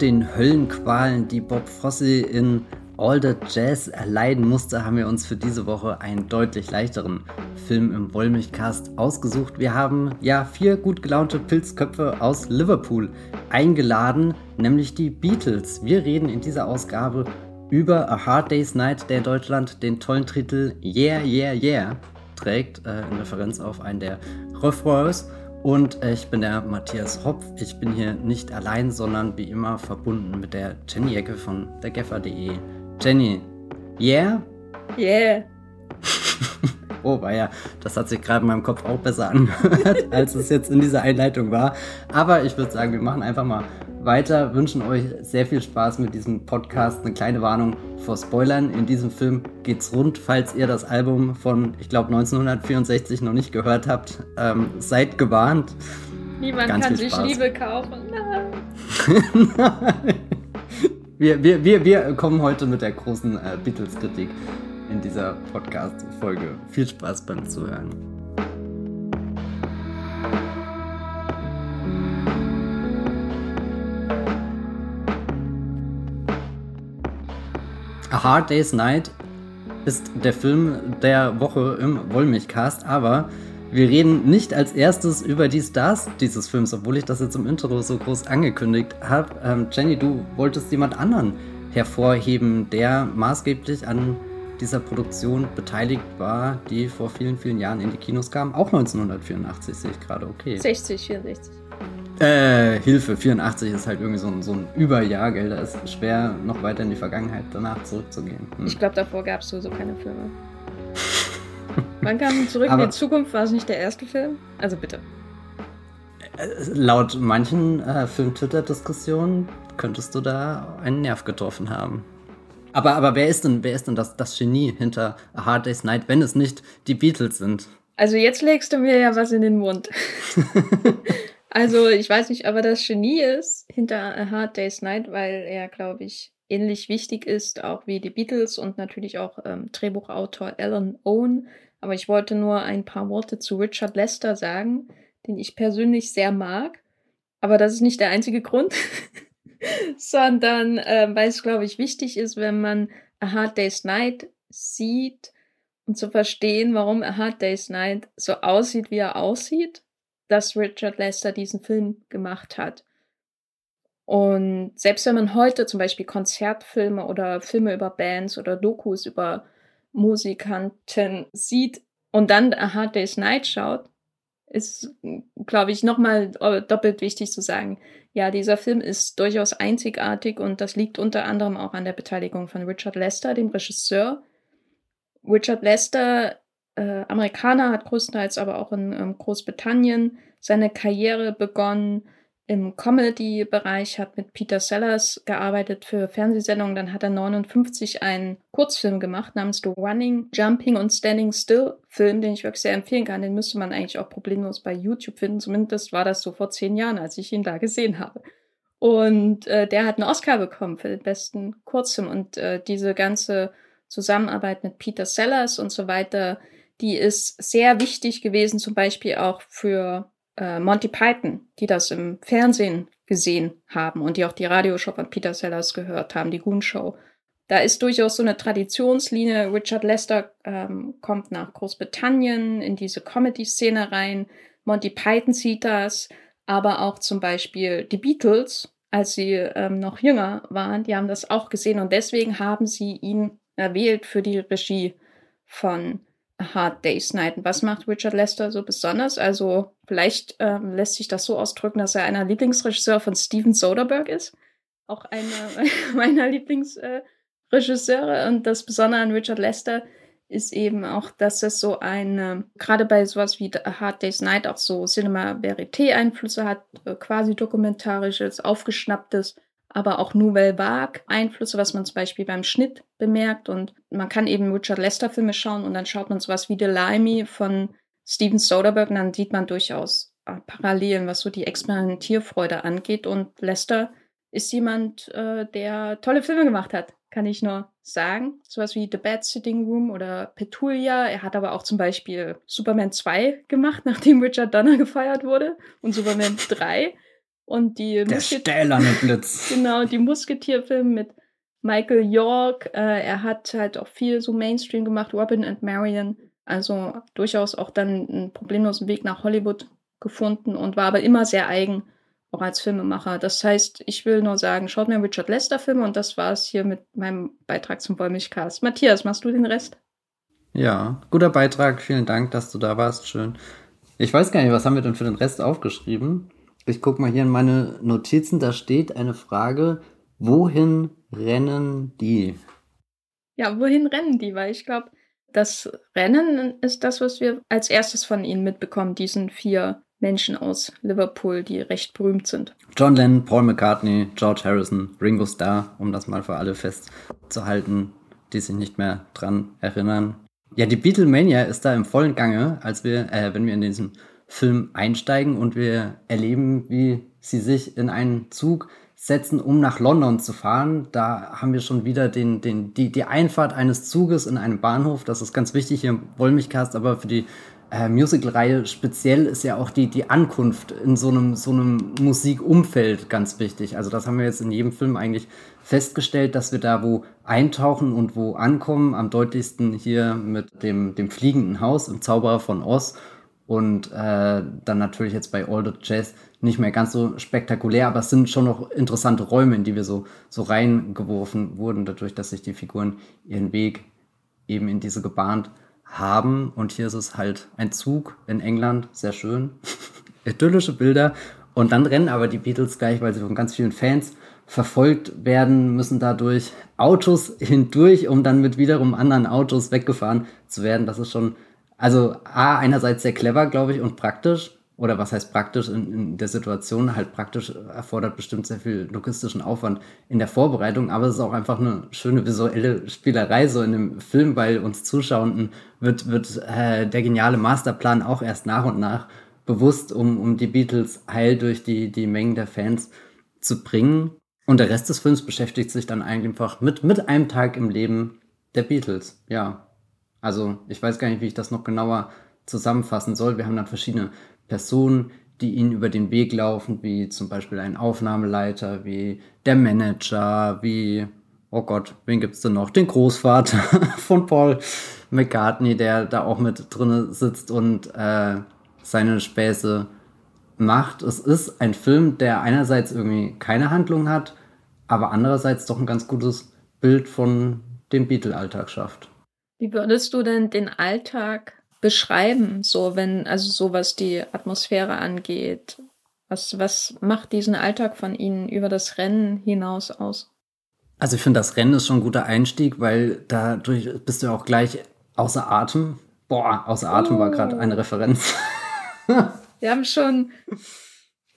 den Höllenqualen, die Bob Fosse in All the Jazz erleiden musste, haben wir uns für diese Woche einen deutlich leichteren Film im Wollmilchcast ausgesucht. Wir haben ja vier gut gelaunte Pilzköpfe aus Liverpool eingeladen, nämlich die Beatles. Wir reden in dieser Ausgabe über A Hard Day's Night, der in Deutschland den tollen Titel Yeah, Yeah, Yeah trägt, äh, in Referenz auf einen der Refrains. Und äh, ich bin der Matthias Hopf. Ich bin hier nicht allein, sondern wie immer verbunden mit der Jenny Ecke von dergeffer.de. Jenny, yeah? Yeah. oh, war ja, das hat sich gerade in meinem Kopf auch besser angehört, als es jetzt in dieser Einleitung war. Aber ich würde sagen, wir machen einfach mal weiter, wünschen euch sehr viel Spaß mit diesem Podcast. Eine kleine Warnung vor Spoilern. In diesem Film geht's rund, falls ihr das Album von, ich glaube, 1964 noch nicht gehört habt. Ähm, seid gewarnt. Niemand Ganz kann sich Liebe kaufen. Wir, wir, wir, wir kommen heute mit der großen äh, Beatles-Kritik in dieser Podcast-Folge. Viel Spaß beim Zuhören. A Hard Day's Night ist der Film der Woche im Wollmilchcast, aber wir reden nicht als erstes über die Stars dieses Films, obwohl ich das jetzt im Intro so groß angekündigt habe. Ähm, Jenny, du wolltest jemand anderen hervorheben, der maßgeblich an dieser Produktion beteiligt war, die vor vielen, vielen Jahren in die Kinos kam. Auch 1984 sehe ich gerade, okay. 60, 64. Äh, Hilfe, 84 ist halt irgendwie so ein, so ein Überjahr, gell? Da ist schwer, noch weiter in die Vergangenheit danach zurückzugehen. Hm. Ich glaube, davor gab es so keine Filme. Wann kam Zurück Aber in die Zukunft? War es nicht der erste Film? Also bitte. Äh, laut manchen äh, Film-Twitter-Diskussionen könntest du da einen Nerv getroffen haben. Aber, aber wer ist denn, wer ist denn das, das Genie hinter A Hard Day's Night, wenn es nicht die Beatles sind? Also jetzt legst du mir ja was in den Mund. also ich weiß nicht, aber das Genie ist hinter A Hard Day's Night, weil er, glaube ich, ähnlich wichtig ist, auch wie die Beatles und natürlich auch ähm, Drehbuchautor Alan Owen. Aber ich wollte nur ein paar Worte zu Richard Lester sagen, den ich persönlich sehr mag. Aber das ist nicht der einzige Grund, sondern äh, weil es, glaube ich, wichtig ist, wenn man A Hard Day's Night sieht und zu verstehen, warum A Hard Day's Night so aussieht, wie er aussieht, dass Richard Lester diesen Film gemacht hat. Und selbst wenn man heute zum Beispiel Konzertfilme oder Filme über Bands oder Dokus über Musikanten sieht und dann A Hard Day's Night schaut, ist, glaube ich, nochmal doppelt wichtig zu sagen. Ja, dieser Film ist durchaus einzigartig und das liegt unter anderem auch an der Beteiligung von Richard Lester, dem Regisseur. Richard Lester, äh, Amerikaner, hat größtenteils aber auch in ähm, Großbritannien seine Karriere begonnen im Comedy-Bereich, hat mit Peter Sellers gearbeitet für Fernsehsendungen. Dann hat er 59 einen Kurzfilm gemacht namens The Running, Jumping und Standing Still Film, den ich wirklich sehr empfehlen kann. Den müsste man eigentlich auch problemlos bei YouTube finden. Zumindest war das so vor zehn Jahren, als ich ihn da gesehen habe. Und äh, der hat einen Oscar bekommen für den besten Kurzfilm. Und äh, diese ganze Zusammenarbeit mit Peter Sellers und so weiter, die ist sehr wichtig gewesen, zum Beispiel auch für äh, Monty Python, die das im Fernsehen gesehen haben und die auch die Radioshow von Peter Sellers gehört haben, die Goon Show. Da ist durchaus so eine Traditionslinie. Richard Lester ähm, kommt nach Großbritannien in diese Comedy-Szene rein. Monty Python sieht das, aber auch zum Beispiel die Beatles, als sie ähm, noch jünger waren, die haben das auch gesehen und deswegen haben sie ihn erwählt für die Regie von Hard Day's Night. Was macht Richard Lester so besonders? Also vielleicht ähm, lässt sich das so ausdrücken, dass er einer Lieblingsregisseur von Steven Soderbergh ist. Auch einer meiner Lieblingsregisseure. Äh, und das Besondere an Richard Lester ist eben auch, dass es so eine, gerade bei sowas wie Hard Day's Night auch so Cinema Verité Einflüsse hat, äh, quasi dokumentarisches, aufgeschnapptes aber auch Nouvelle Vague Einflüsse, was man zum Beispiel beim Schnitt bemerkt. Und man kann eben Richard Lester Filme schauen und dann schaut man sowas wie The Limey von Steven Soderbergh und dann sieht man durchaus äh, Parallelen, was so die Experimentierfreude angeht. Und Lester ist jemand, äh, der tolle Filme gemacht hat, kann ich nur sagen. Sowas wie The Bad Sitting Room oder Petulia. Er hat aber auch zum Beispiel Superman 2 gemacht, nachdem Richard Donner gefeiert wurde und Superman 3. Und die Der stählerne Blitz. genau, die Musketierfilme mit Michael York. Äh, er hat halt auch viel so Mainstream gemacht, Robin and Marion. Also durchaus auch dann einen problemlosen Weg nach Hollywood gefunden und war aber immer sehr eigen, auch als Filmemacher. Das heißt, ich will nur sagen, schaut mir Richard Lester Filme und das war es hier mit meinem Beitrag zum Wollmilchcast. Matthias, machst du den Rest? Ja, guter Beitrag. Vielen Dank, dass du da warst. Schön. Ich weiß gar nicht, was haben wir denn für den Rest aufgeschrieben? Ich gucke mal hier in meine Notizen. Da steht eine Frage, wohin rennen die? Ja, wohin rennen die? Weil ich glaube, das Rennen ist das, was wir als erstes von ihnen mitbekommen, diesen vier Menschen aus Liverpool, die recht berühmt sind. John Lennon, Paul McCartney, George Harrison, Ringo Starr, um das mal für alle festzuhalten, die sich nicht mehr dran erinnern. Ja, die Beatlemania ist da im vollen Gange, als wir, äh, wenn wir in diesen Film einsteigen und wir erleben, wie sie sich in einen Zug setzen, um nach London zu fahren. Da haben wir schon wieder den, den, die, die Einfahrt eines Zuges in einem Bahnhof. Das ist ganz wichtig hier im Wollmilchcast, aber für die äh, Musical-Reihe speziell ist ja auch die, die Ankunft in so einem, so einem Musikumfeld ganz wichtig. Also das haben wir jetzt in jedem Film eigentlich festgestellt, dass wir da wo eintauchen und wo ankommen. Am deutlichsten hier mit dem, dem fliegenden Haus im Zauberer von Oz und äh, dann natürlich jetzt bei All the Jazz nicht mehr ganz so spektakulär, aber es sind schon noch interessante Räume, in die wir so, so reingeworfen wurden, dadurch, dass sich die Figuren ihren Weg eben in diese gebahnt haben. Und hier ist es halt ein Zug in England, sehr schön. Idyllische Bilder. Und dann rennen aber die Beatles gleich, weil sie von ganz vielen Fans verfolgt werden, müssen dadurch Autos hindurch, um dann mit wiederum anderen Autos weggefahren zu werden. Das ist schon, also A, einerseits sehr clever, glaube ich, und praktisch. Oder was heißt praktisch in, in, der Situation? Halt praktisch erfordert bestimmt sehr viel logistischen Aufwand in der Vorbereitung, aber es ist auch einfach eine schöne visuelle Spielerei so in dem Film, weil uns Zuschauenden wird, wird äh, der geniale Masterplan auch erst nach und nach bewusst, um, um die Beatles heil durch die, die Mengen der Fans zu bringen. Und der Rest des Films beschäftigt sich dann einfach mit, mit einem Tag im Leben der Beatles. Ja. Also, ich weiß gar nicht, wie ich das noch genauer zusammenfassen soll. Wir haben dann verschiedene Personen, die ihnen über den Weg laufen, wie zum Beispiel ein Aufnahmeleiter, wie der Manager, wie, oh Gott, wen gibt's denn noch? Den Großvater von Paul McCartney, der da auch mit drinne sitzt und äh, seine Späße macht. Es ist ein Film, der einerseits irgendwie keine Handlung hat, aber andererseits doch ein ganz gutes Bild von dem Beatle-Alltag schafft. Wie würdest du denn den Alltag beschreiben, so wenn, also so was die Atmosphäre angeht? Was, was macht diesen Alltag von Ihnen über das Rennen hinaus aus? Also ich finde, das Rennen ist schon ein guter Einstieg, weil dadurch bist du auch gleich außer Atem. Boah, außer Atem oh. war gerade eine Referenz. Wir haben schon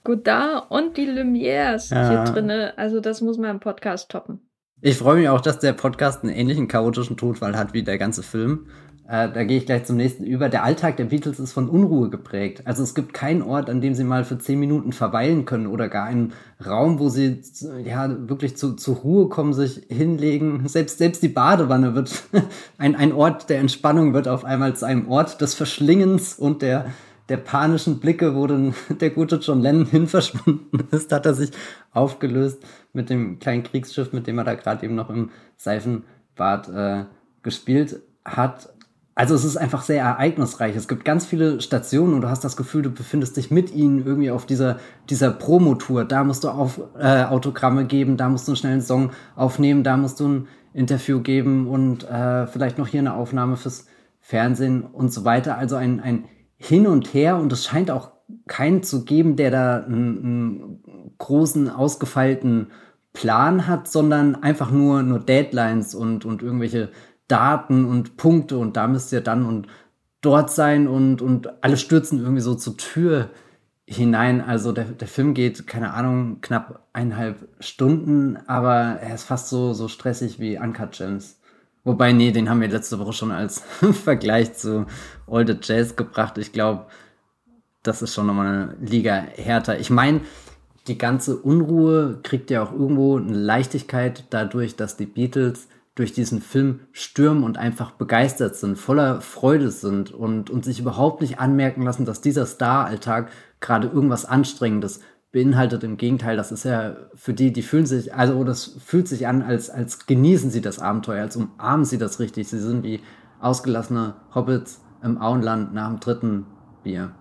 Godard und die Lumières ja. hier drin. Also das muss man im Podcast toppen. Ich freue mich auch, dass der Podcast einen ähnlichen chaotischen Tonfall hat wie der ganze Film. Äh, da gehe ich gleich zum nächsten über. Der Alltag der Beatles ist von Unruhe geprägt. Also es gibt keinen Ort, an dem sie mal für zehn Minuten verweilen können oder gar einen Raum, wo sie ja wirklich zu, zur Ruhe kommen, sich hinlegen. Selbst, selbst die Badewanne wird ein, ein Ort der Entspannung wird auf einmal zu einem Ort des Verschlingens und der, der panischen Blicke, wo dann der gute John Lennon hin verschwunden ist, hat er sich aufgelöst mit dem kleinen Kriegsschiff, mit dem er da gerade eben noch im Seifenbad äh, gespielt hat. Also es ist einfach sehr ereignisreich. Es gibt ganz viele Stationen und du hast das Gefühl, du befindest dich mit ihnen irgendwie auf dieser, dieser Promotour. Da musst du auf, äh, Autogramme geben, da musst du einen schnellen Song aufnehmen, da musst du ein Interview geben und äh, vielleicht noch hier eine Aufnahme fürs Fernsehen und so weiter. Also ein, ein Hin und Her und es scheint auch keinen zu geben, der da einen, großen, ausgefeilten Plan hat, sondern einfach nur, nur Deadlines und, und irgendwelche Daten und Punkte und da müsst ihr dann und dort sein und, und alle stürzen irgendwie so zur Tür hinein. Also der, der Film geht, keine Ahnung, knapp eineinhalb Stunden, aber er ist fast so, so stressig wie Uncut Gems. Wobei, nee, den haben wir letzte Woche schon als Vergleich zu All the Jazz gebracht. Ich glaube, das ist schon nochmal eine Liga härter. Ich meine, die ganze Unruhe kriegt ja auch irgendwo eine Leichtigkeit dadurch, dass die Beatles durch diesen Film stürmen und einfach begeistert sind, voller Freude sind und, und sich überhaupt nicht anmerken lassen, dass dieser Star-Alltag gerade irgendwas Anstrengendes beinhaltet im Gegenteil, das ist ja für die, die fühlen sich, also das fühlt sich an, als, als genießen sie das Abenteuer, als umarmen sie das richtig. Sie sind wie ausgelassene Hobbits im Auenland nach dem dritten Bier.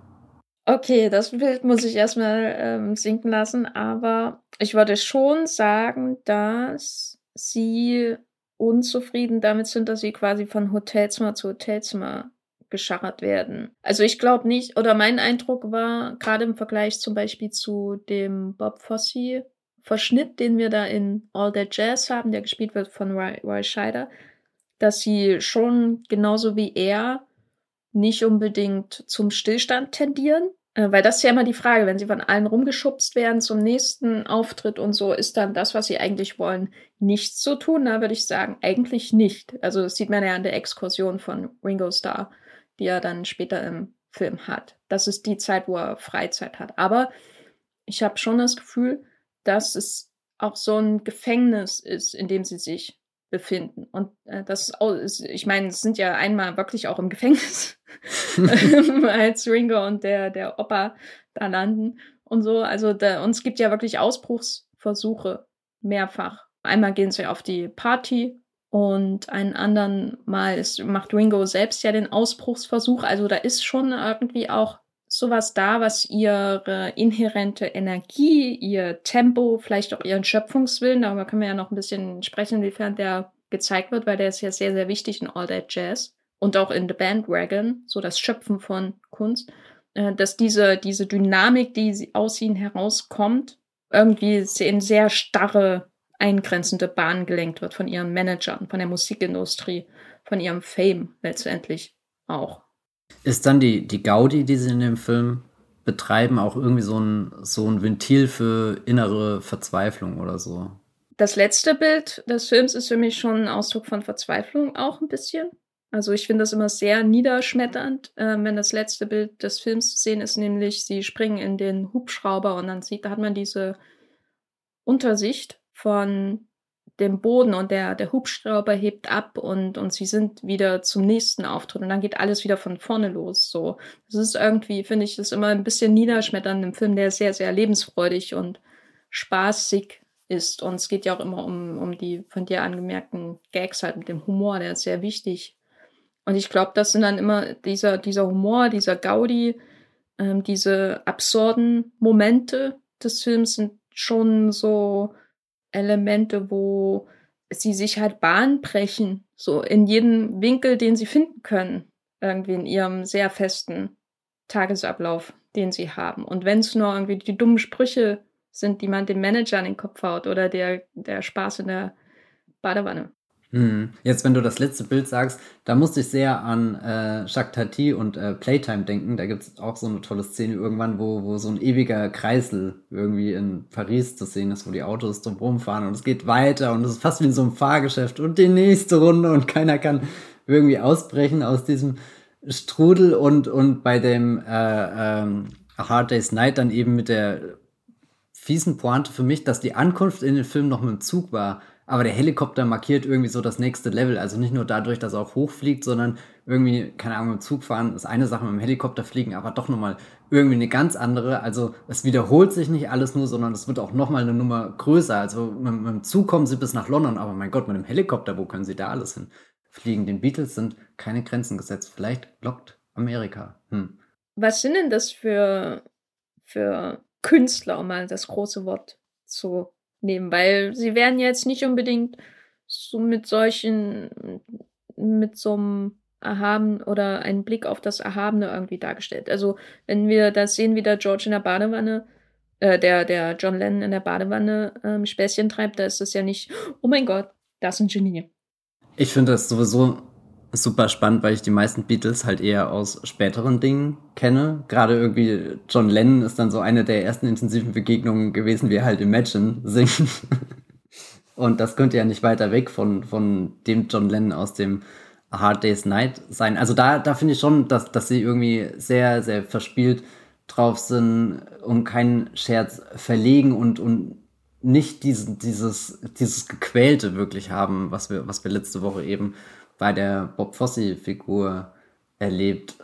Okay, das Bild muss ich erstmal ähm, sinken lassen, aber ich würde schon sagen, dass sie unzufrieden damit sind, dass sie quasi von Hotelzimmer zu Hotelzimmer gescharrt werden. Also ich glaube nicht, oder mein Eindruck war, gerade im Vergleich zum Beispiel zu dem Bob Fosse Verschnitt, den wir da in All That Jazz haben, der gespielt wird von Roy, Roy Scheider, dass sie schon genauso wie er nicht unbedingt zum Stillstand tendieren. Äh, weil das ist ja immer die Frage, wenn sie von allen rumgeschubst werden zum nächsten Auftritt und so, ist dann das, was sie eigentlich wollen, nichts zu tun? Da würde ich sagen, eigentlich nicht. Also das sieht man ja an der Exkursion von Ringo Starr die er dann später im Film hat. Das ist die Zeit, wo er Freizeit hat. Aber ich habe schon das Gefühl, dass es auch so ein Gefängnis ist, in dem sie sich befinden. Und äh, das ist, ich meine, es sind ja einmal wirklich auch im Gefängnis, als Ringo und der, der Opa da landen und so. Also da, uns gibt ja wirklich Ausbruchsversuche mehrfach. Einmal gehen sie auf die Party und einen anderen Mal ist, macht Ringo selbst ja den Ausbruchsversuch. Also da ist schon irgendwie auch sowas da, was ihre inhärente Energie, ihr Tempo, vielleicht auch ihren Schöpfungswillen, darüber können wir ja noch ein bisschen sprechen, inwiefern der gezeigt wird, weil der ist ja sehr, sehr wichtig in All That Jazz und auch in The Bandwagon, so das Schöpfen von Kunst, äh, dass diese, diese Dynamik, die aus ihnen herauskommt, irgendwie in sehr starre eingrenzende Bahn gelenkt wird von ihren Managern, von der Musikindustrie, von ihrem Fame letztendlich auch. Ist dann die, die Gaudi, die sie in dem Film betreiben, auch irgendwie so ein, so ein Ventil für innere Verzweiflung oder so? Das letzte Bild des Films ist für mich schon ein Ausdruck von Verzweiflung auch ein bisschen. Also ich finde das immer sehr niederschmetternd, äh, wenn das letzte Bild des Films zu sehen ist, nämlich sie springen in den Hubschrauber und dann sieht, da hat man diese Untersicht von dem Boden und der, der Hubschrauber hebt ab und, und sie sind wieder zum nächsten Auftritt und dann geht alles wieder von vorne los. So, das ist irgendwie, finde ich, das immer ein bisschen niederschmetternd im Film, der sehr, sehr lebensfreudig und spaßig ist. Und es geht ja auch immer um, um die von dir angemerkten Gags halt mit dem Humor, der ist sehr wichtig. Und ich glaube, das sind dann immer dieser, dieser Humor, dieser Gaudi, ähm, diese absurden Momente des Films sind schon so Elemente, wo sie sich halt Bahn brechen, so in jedem Winkel, den sie finden können, irgendwie in ihrem sehr festen Tagesablauf, den sie haben. Und wenn es nur irgendwie die dummen Sprüche sind, die man dem Manager an den Kopf haut oder der, der Spaß in der Badewanne. Hm. Jetzt, wenn du das letzte Bild sagst, da musste ich sehr an äh, Jacques Tati und äh, Playtime denken. Da gibt es auch so eine tolle Szene irgendwann, wo, wo so ein ewiger Kreisel irgendwie in Paris zu sehen ist, wo die Autos drum rumfahren und es geht weiter und es ist fast wie in so einem Fahrgeschäft und die nächste Runde und keiner kann irgendwie ausbrechen aus diesem Strudel und, und bei dem äh, ähm, Hard Day's Night dann eben mit der fiesen Pointe für mich, dass die Ankunft in den Film noch mit dem Zug war aber der Helikopter markiert irgendwie so das nächste Level. Also nicht nur dadurch, dass er auch hochfliegt, sondern irgendwie, keine Ahnung, im Zug fahren ist eine Sache, mit dem Helikopter fliegen, aber doch nochmal irgendwie eine ganz andere. Also es wiederholt sich nicht alles nur, sondern es wird auch nochmal eine Nummer größer. Also mit, mit dem Zug kommen sie bis nach London, aber mein Gott, mit dem Helikopter, wo können sie da alles hin fliegen? Den Beatles sind keine Grenzen gesetzt. Vielleicht lockt Amerika. Hm. Was sind denn das für, für Künstler, um mal das große Wort zu nehmen, weil sie werden jetzt nicht unbedingt so mit solchen, mit so einem Erhaben oder einen Blick auf das Erhabene irgendwie dargestellt. Also, wenn wir das sehen, wie der George in der Badewanne, äh, der, der John Lennon in der Badewanne ähm, Späßchen treibt, da ist es ja nicht, oh mein Gott, das ist ein Genie. Ich finde das sowieso super spannend, weil ich die meisten Beatles halt eher aus späteren Dingen kenne. Gerade irgendwie John Lennon ist dann so eine der ersten intensiven Begegnungen gewesen, wie er halt Imagine singen. Und das könnte ja nicht weiter weg von, von dem John Lennon aus dem A Hard Day's Night sein. Also da, da finde ich schon, dass, dass sie irgendwie sehr, sehr verspielt drauf sind und keinen Scherz verlegen und, und nicht diesen, dieses, dieses Gequälte wirklich haben, was wir, was wir letzte Woche eben bei der Bob Fosse-Figur erlebt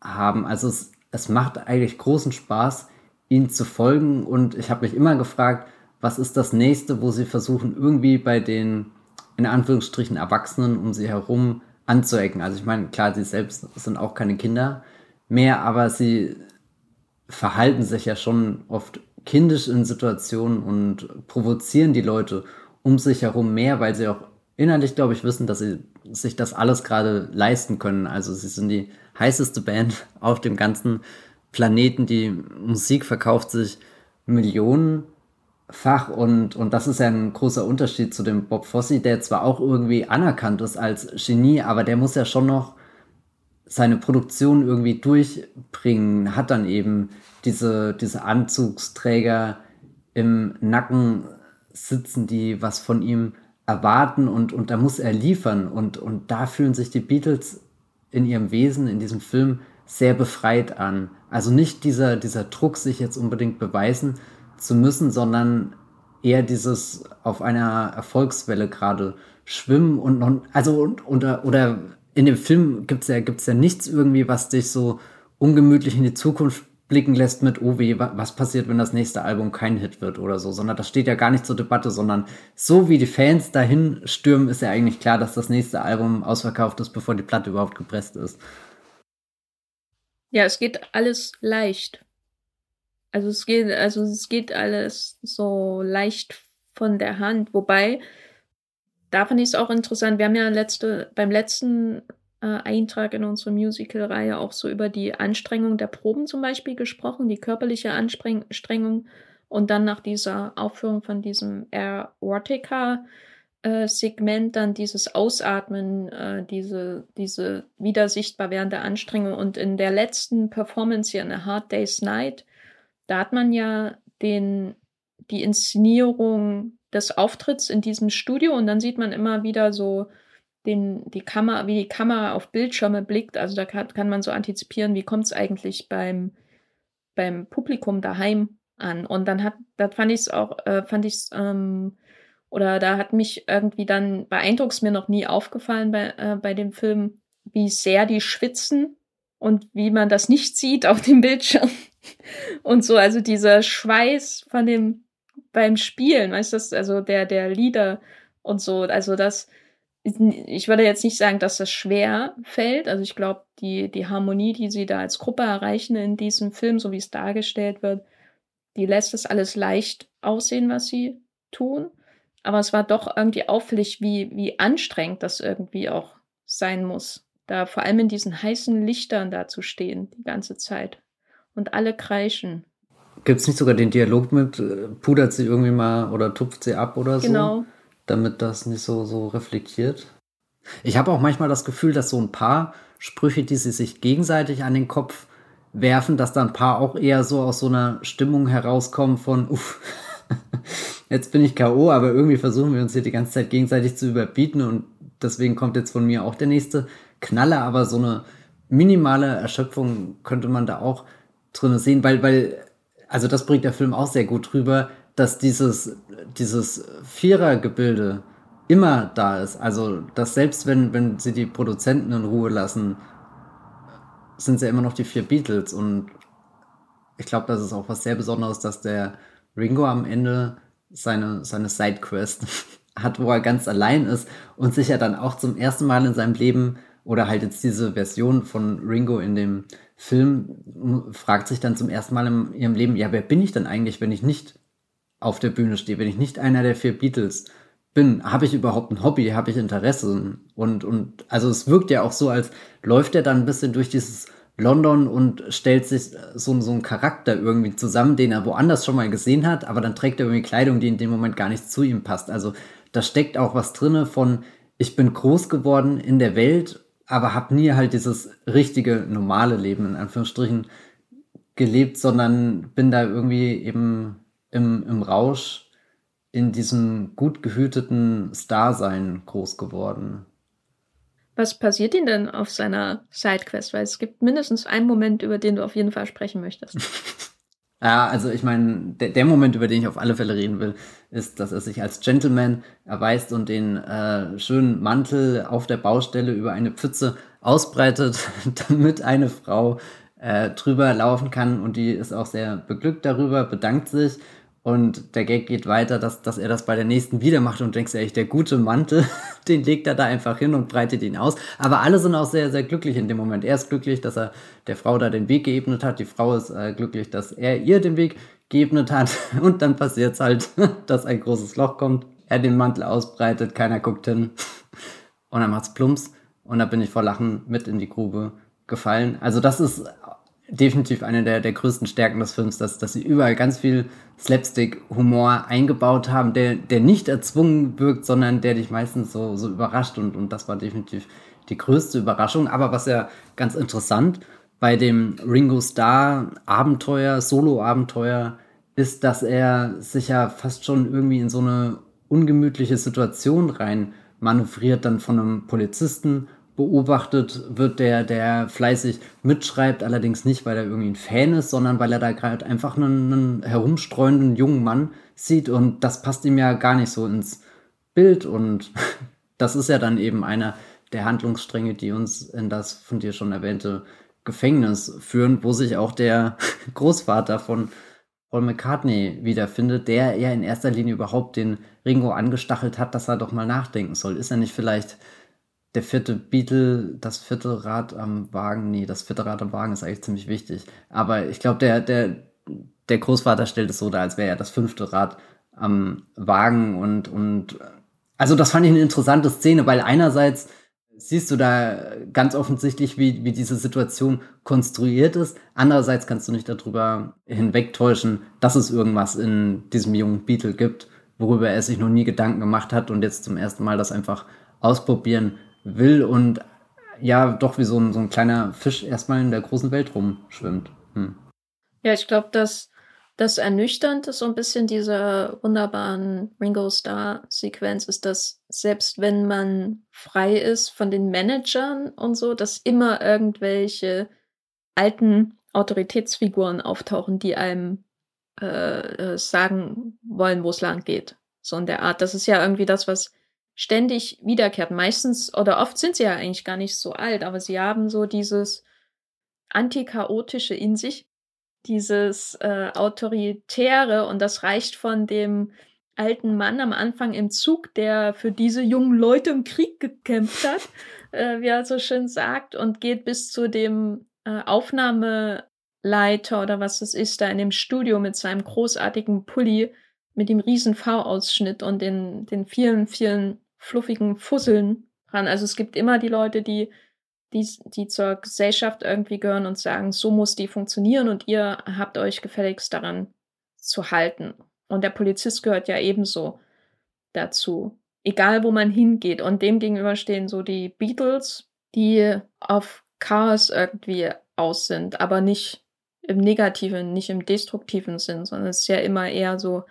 haben. Also es, es macht eigentlich großen Spaß, ihn zu folgen. Und ich habe mich immer gefragt, was ist das nächste, wo sie versuchen, irgendwie bei den in Anführungsstrichen Erwachsenen um sie herum anzuecken. Also ich meine, klar, sie selbst sind auch keine Kinder mehr, aber sie verhalten sich ja schon oft kindisch in Situationen und provozieren die Leute um sich herum mehr, weil sie auch innerlich, glaube ich, wissen, dass sie sich das alles gerade leisten können. Also sie sind die heißeste Band auf dem ganzen Planeten. Die Musik verkauft sich millionenfach und, und das ist ja ein großer Unterschied zu dem Bob Fosse, der zwar auch irgendwie anerkannt ist als Genie, aber der muss ja schon noch seine Produktion irgendwie durchbringen, hat dann eben diese, diese Anzugsträger im Nacken sitzen, die was von ihm erwarten und, und da muss er liefern. Und, und da fühlen sich die Beatles in ihrem Wesen, in diesem Film, sehr befreit an. Also nicht dieser, dieser Druck, sich jetzt unbedingt beweisen zu müssen, sondern eher dieses auf einer Erfolgswelle gerade schwimmen und noch, also und, oder, oder in dem Film gibt es ja, gibt's ja nichts irgendwie, was dich so ungemütlich in die Zukunft blicken lässt mit, oh weh, was passiert, wenn das nächste Album kein Hit wird oder so, sondern das steht ja gar nicht zur Debatte, sondern so wie die Fans dahin stürmen, ist ja eigentlich klar, dass das nächste Album ausverkauft ist, bevor die Platte überhaupt gepresst ist. Ja, es geht alles leicht. Also es geht, also es geht alles so leicht von der Hand, wobei da fand ich es auch interessant. Wir haben ja letzte, beim letzten äh, Eintrag in unsere Musical-Reihe auch so über die Anstrengung der Proben zum Beispiel gesprochen, die körperliche Anstrengung und dann nach dieser Aufführung von diesem Aortica äh, Segment dann dieses Ausatmen, äh, diese, diese wieder sichtbar werdende Anstrengung. Und in der letzten Performance hier in A Hard Day's Night, da hat man ja den, die Inszenierung des Auftritts in diesem Studio und dann sieht man immer wieder so den, die Kamera, wie die Kamera auf Bildschirme blickt. Also da kann, kann man so antizipieren, wie kommt es eigentlich beim, beim Publikum daheim an. Und dann hat, da fand ich es auch, äh, fand ich es, ähm, oder da hat mich irgendwie dann, beeindruckt mir noch nie aufgefallen bei, äh, bei dem Film, wie sehr die schwitzen und wie man das nicht sieht auf dem Bildschirm. und so, also dieser Schweiß von dem, beim Spielen, weißt du, also der, der Lieder und so, also das, ich würde jetzt nicht sagen, dass das schwer fällt. Also ich glaube, die, die Harmonie, die sie da als Gruppe erreichen in diesem Film, so wie es dargestellt wird, die lässt das alles leicht aussehen, was sie tun. Aber es war doch irgendwie auffällig, wie, wie anstrengend das irgendwie auch sein muss. Da vor allem in diesen heißen Lichtern da zu stehen, die ganze Zeit. Und alle kreischen. Gibt es nicht sogar den Dialog mit, äh, pudert sie irgendwie mal oder tupft sie ab oder so? Genau damit das nicht so, so reflektiert. Ich habe auch manchmal das Gefühl, dass so ein paar Sprüche, die sie sich gegenseitig an den Kopf werfen, dass da ein paar auch eher so aus so einer Stimmung herauskommen von, uff, jetzt bin ich K.O., aber irgendwie versuchen wir uns hier die ganze Zeit gegenseitig zu überbieten und deswegen kommt jetzt von mir auch der nächste Knaller, aber so eine minimale Erschöpfung könnte man da auch drin sehen, weil, weil, also das bringt der Film auch sehr gut rüber, dass dieses, dieses Vierergebilde immer da ist. Also, dass selbst wenn, wenn sie die Produzenten in Ruhe lassen, sind sie ja immer noch die vier Beatles. Und ich glaube, das ist auch was sehr Besonderes, dass der Ringo am Ende seine, seine Sidequest hat, wo er ganz allein ist und sich ja dann auch zum ersten Mal in seinem Leben oder halt jetzt diese Version von Ringo in dem Film fragt sich dann zum ersten Mal in ihrem Leben, ja, wer bin ich denn eigentlich, wenn ich nicht auf der Bühne stehe, wenn ich nicht einer der vier Beatles. Bin, habe ich überhaupt ein Hobby, habe ich Interessen und und also es wirkt ja auch so, als läuft er dann ein bisschen durch dieses London und stellt sich so, so einen Charakter irgendwie zusammen, den er woanders schon mal gesehen hat, aber dann trägt er irgendwie Kleidung, die in dem Moment gar nicht zu ihm passt. Also da steckt auch was drinne von ich bin groß geworden in der Welt, aber habe nie halt dieses richtige normale Leben in Anführungsstrichen gelebt, sondern bin da irgendwie eben im, im Rausch in diesem gut gehüteten Star-Sein groß geworden. Was passiert ihm denn auf seiner Sidequest? Weil es gibt mindestens einen Moment, über den du auf jeden Fall sprechen möchtest. ja, also ich meine, der, der, Moment, über den ich auf alle Fälle reden will, ist, dass er sich als Gentleman erweist und den äh, schönen Mantel auf der Baustelle über eine Pfütze ausbreitet, damit eine Frau äh, drüber laufen kann und die ist auch sehr beglückt darüber, bedankt sich und der Gag geht weiter, dass, dass er das bei der nächsten wieder macht und denkst, ey, der gute Mantel, den legt er da einfach hin und breitet ihn aus. Aber alle sind auch sehr, sehr glücklich in dem Moment. Er ist glücklich, dass er der Frau da den Weg geebnet hat. Die Frau ist äh, glücklich, dass er ihr den Weg geebnet hat. Und dann passiert es halt, dass ein großes Loch kommt. Er den Mantel ausbreitet, keiner guckt hin. Und dann macht's plumps. Und da bin ich vor Lachen mit in die Grube gefallen. Also das ist definitiv eine der, der größten Stärken des Films, dass, dass sie überall ganz viel Slapstick-Humor eingebaut haben, der, der nicht erzwungen wirkt, sondern der dich meistens so, so überrascht und, und das war definitiv die größte Überraschung. Aber was ja ganz interessant bei dem Ringo Starr Abenteuer, Solo-Abenteuer, ist, dass er sich ja fast schon irgendwie in so eine ungemütliche Situation rein manövriert, dann von einem Polizisten beobachtet wird, der, der fleißig mitschreibt, allerdings nicht, weil er irgendwie ein Fan ist, sondern weil er da gerade einfach einen, einen herumstreuenden jungen Mann sieht und das passt ihm ja gar nicht so ins Bild und das ist ja dann eben einer der Handlungsstränge, die uns in das von dir schon erwähnte Gefängnis führen, wo sich auch der Großvater von Paul McCartney wiederfindet, der ja in erster Linie überhaupt den Ringo angestachelt hat, dass er doch mal nachdenken soll. Ist er nicht vielleicht der vierte Beetle, das vierte Rad am Wagen, nee, das vierte Rad am Wagen ist eigentlich ziemlich wichtig. Aber ich glaube, der, der, der Großvater stellt es so dar, als wäre er das fünfte Rad am Wagen und, und also das fand ich eine interessante Szene, weil einerseits siehst du da ganz offensichtlich, wie, wie diese Situation konstruiert ist. Andererseits kannst du nicht darüber hinwegtäuschen, dass es irgendwas in diesem jungen Beetle gibt, worüber er sich noch nie Gedanken gemacht hat und jetzt zum ersten Mal das einfach ausprobieren will und ja, doch wie so ein, so ein kleiner Fisch erstmal in der großen Welt rumschwimmt. Hm. Ja, ich glaube, dass das ernüchternd ist so ein bisschen dieser wunderbaren Ringo Star Sequenz ist, dass selbst wenn man frei ist von den Managern und so, dass immer irgendwelche alten Autoritätsfiguren auftauchen, die einem äh, äh sagen wollen, wo es lang geht. So in der Art. Das ist ja irgendwie das, was ständig wiederkehrt. Meistens oder oft sind sie ja eigentlich gar nicht so alt, aber sie haben so dieses antichaotische in sich, dieses äh, autoritäre und das reicht von dem alten Mann am Anfang im Zug, der für diese jungen Leute im Krieg gekämpft hat, äh, wie er so schön sagt, und geht bis zu dem äh, Aufnahmeleiter oder was es ist, da in dem Studio mit seinem großartigen Pulli mit dem riesen V-Ausschnitt und den, den vielen, vielen fluffigen Fusseln ran. Also es gibt immer die Leute, die, die, die zur Gesellschaft irgendwie gehören und sagen, so muss die funktionieren und ihr habt euch gefälligst daran zu halten. Und der Polizist gehört ja ebenso dazu. Egal, wo man hingeht. Und dem gegenüber stehen so die Beatles, die auf Chaos irgendwie aus sind, aber nicht im negativen, nicht im destruktiven Sinn, sondern es ist ja immer eher so,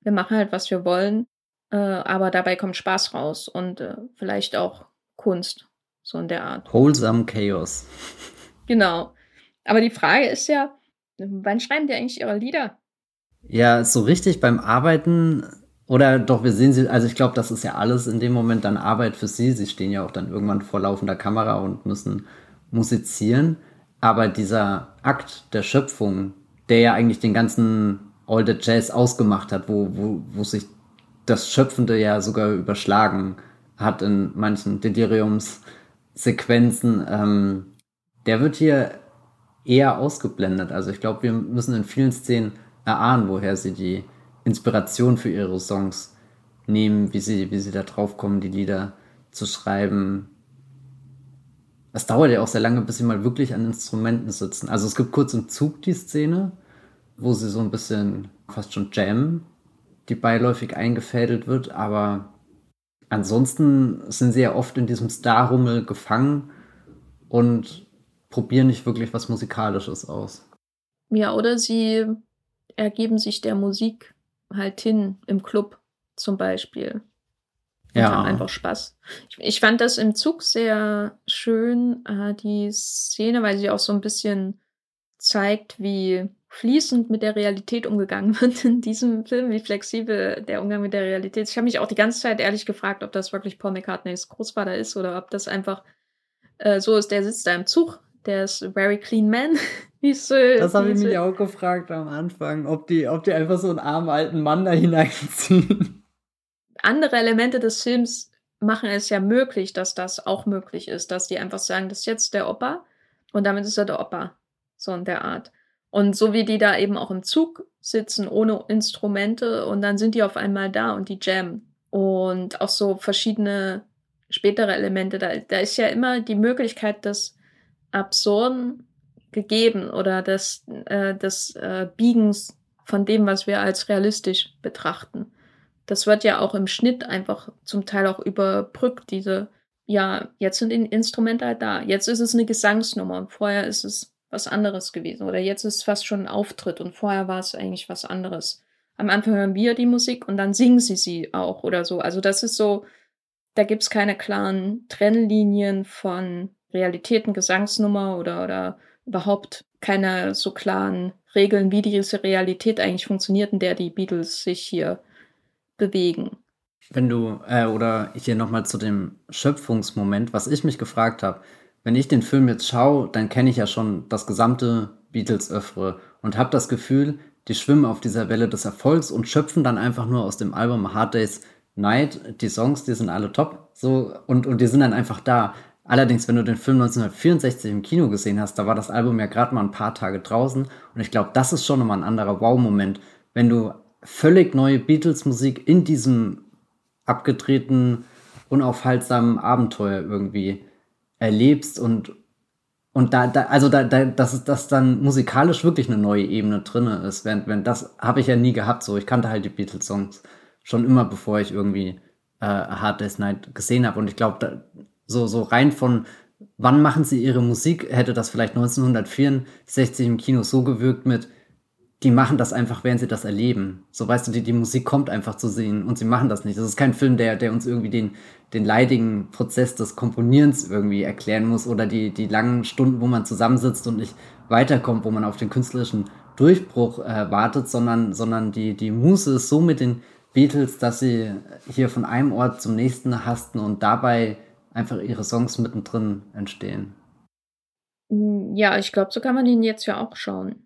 wir machen halt, was wir wollen, äh, aber dabei kommt Spaß raus und äh, vielleicht auch Kunst, so in der Art. Wholesome Chaos. Genau. Aber die Frage ist ja, wann schreiben die eigentlich ihre Lieder? Ja, so richtig beim Arbeiten oder doch, wir sehen sie, also ich glaube, das ist ja alles in dem Moment dann Arbeit für sie. Sie stehen ja auch dann irgendwann vor laufender Kamera und müssen musizieren. Aber dieser Akt der Schöpfung, der ja eigentlich den ganzen All the Jazz ausgemacht hat, wo, wo, wo sich das Schöpfende ja sogar überschlagen hat in manchen Deliriumssequenzen, ähm, der wird hier eher ausgeblendet. Also ich glaube, wir müssen in vielen Szenen erahnen, woher sie die Inspiration für ihre Songs nehmen, wie sie, wie sie da drauf kommen, die Lieder zu schreiben. Es dauert ja auch sehr lange, bis sie mal wirklich an Instrumenten sitzen. Also es gibt kurz im Zug die Szene, wo sie so ein bisschen fast schon jammen, die beiläufig eingefädelt wird, aber ansonsten sind sie ja oft in diesem Star-Rummel gefangen und probieren nicht wirklich was Musikalisches aus. Ja, oder sie ergeben sich der Musik halt hin im Club zum Beispiel. Und ja. haben einfach Spaß. Ich, ich, fand das im Zug sehr schön, äh, die Szene, weil sie auch so ein bisschen zeigt, wie fließend mit der Realität umgegangen wird in diesem Film, wie flexibel der Umgang mit der Realität ist. Ich habe mich auch die ganze Zeit ehrlich gefragt, ob das wirklich Paul McCartneys Großvater ist oder ob das einfach äh, so ist, der sitzt da im Zug, der ist very clean man, Wie süß. Das habe ich mich auch gefragt am Anfang, ob die, ob die einfach so einen armen alten Mann da hineinziehen. Andere Elemente des Films machen es ja möglich, dass das auch möglich ist, dass die einfach sagen, das ist jetzt der Opa und damit ist er der Opa. So in der Art. Und so wie die da eben auch im Zug sitzen, ohne Instrumente, und dann sind die auf einmal da und die jammen. Und auch so verschiedene spätere Elemente. Da, da ist ja immer die Möglichkeit des Absurden gegeben oder des, äh, des äh, Biegens von dem, was wir als realistisch betrachten. Das wird ja auch im Schnitt einfach zum Teil auch überbrückt, diese, ja, jetzt sind die Instrumente halt da. Jetzt ist es eine Gesangsnummer und vorher ist es was anderes gewesen. Oder jetzt ist es fast schon ein Auftritt und vorher war es eigentlich was anderes. Am Anfang hören wir die Musik und dann singen sie sie auch oder so. Also das ist so, da gibt's keine klaren Trennlinien von Realitäten, Gesangsnummer oder, oder überhaupt keine so klaren Regeln, wie diese Realität eigentlich funktioniert, in der die Beatles sich hier bewegen. Wenn du, äh, oder hier nochmal zu dem Schöpfungsmoment, was ich mich gefragt habe, wenn ich den Film jetzt schaue, dann kenne ich ja schon das gesamte Beatles-Öffre und habe das Gefühl, die schwimmen auf dieser Welle des Erfolgs und schöpfen dann einfach nur aus dem Album Hard Day's Night. Die Songs, die sind alle top, so, und, und die sind dann einfach da. Allerdings, wenn du den Film 1964 im Kino gesehen hast, da war das Album ja gerade mal ein paar Tage draußen und ich glaube, das ist schon nochmal ein anderer Wow-Moment, wenn du völlig neue Beatles-Musik in diesem abgedrehten, unaufhaltsamen Abenteuer irgendwie erlebst und und da, da also da, da dass das dann musikalisch wirklich eine neue Ebene drinne ist, während wenn das habe ich ja nie gehabt so, ich kannte halt die Beatles Songs schon immer bevor ich irgendwie äh, Hard Day's Night gesehen habe. Und ich glaube so so rein von wann machen sie ihre Musik? Hätte das vielleicht 1964 im Kino so gewirkt mit die machen das einfach, während sie das erleben. So weißt du, die, die Musik kommt einfach zu sehen und sie machen das nicht. Das ist kein Film, der, der uns irgendwie den, den leidigen Prozess des Komponierens irgendwie erklären muss oder die, die langen Stunden, wo man zusammensitzt und nicht weiterkommt, wo man auf den künstlerischen Durchbruch äh, wartet, sondern, sondern die, die Muse ist so mit den Beatles, dass sie hier von einem Ort zum nächsten hasten und dabei einfach ihre Songs mittendrin entstehen. Ja, ich glaube, so kann man ihn jetzt ja auch schauen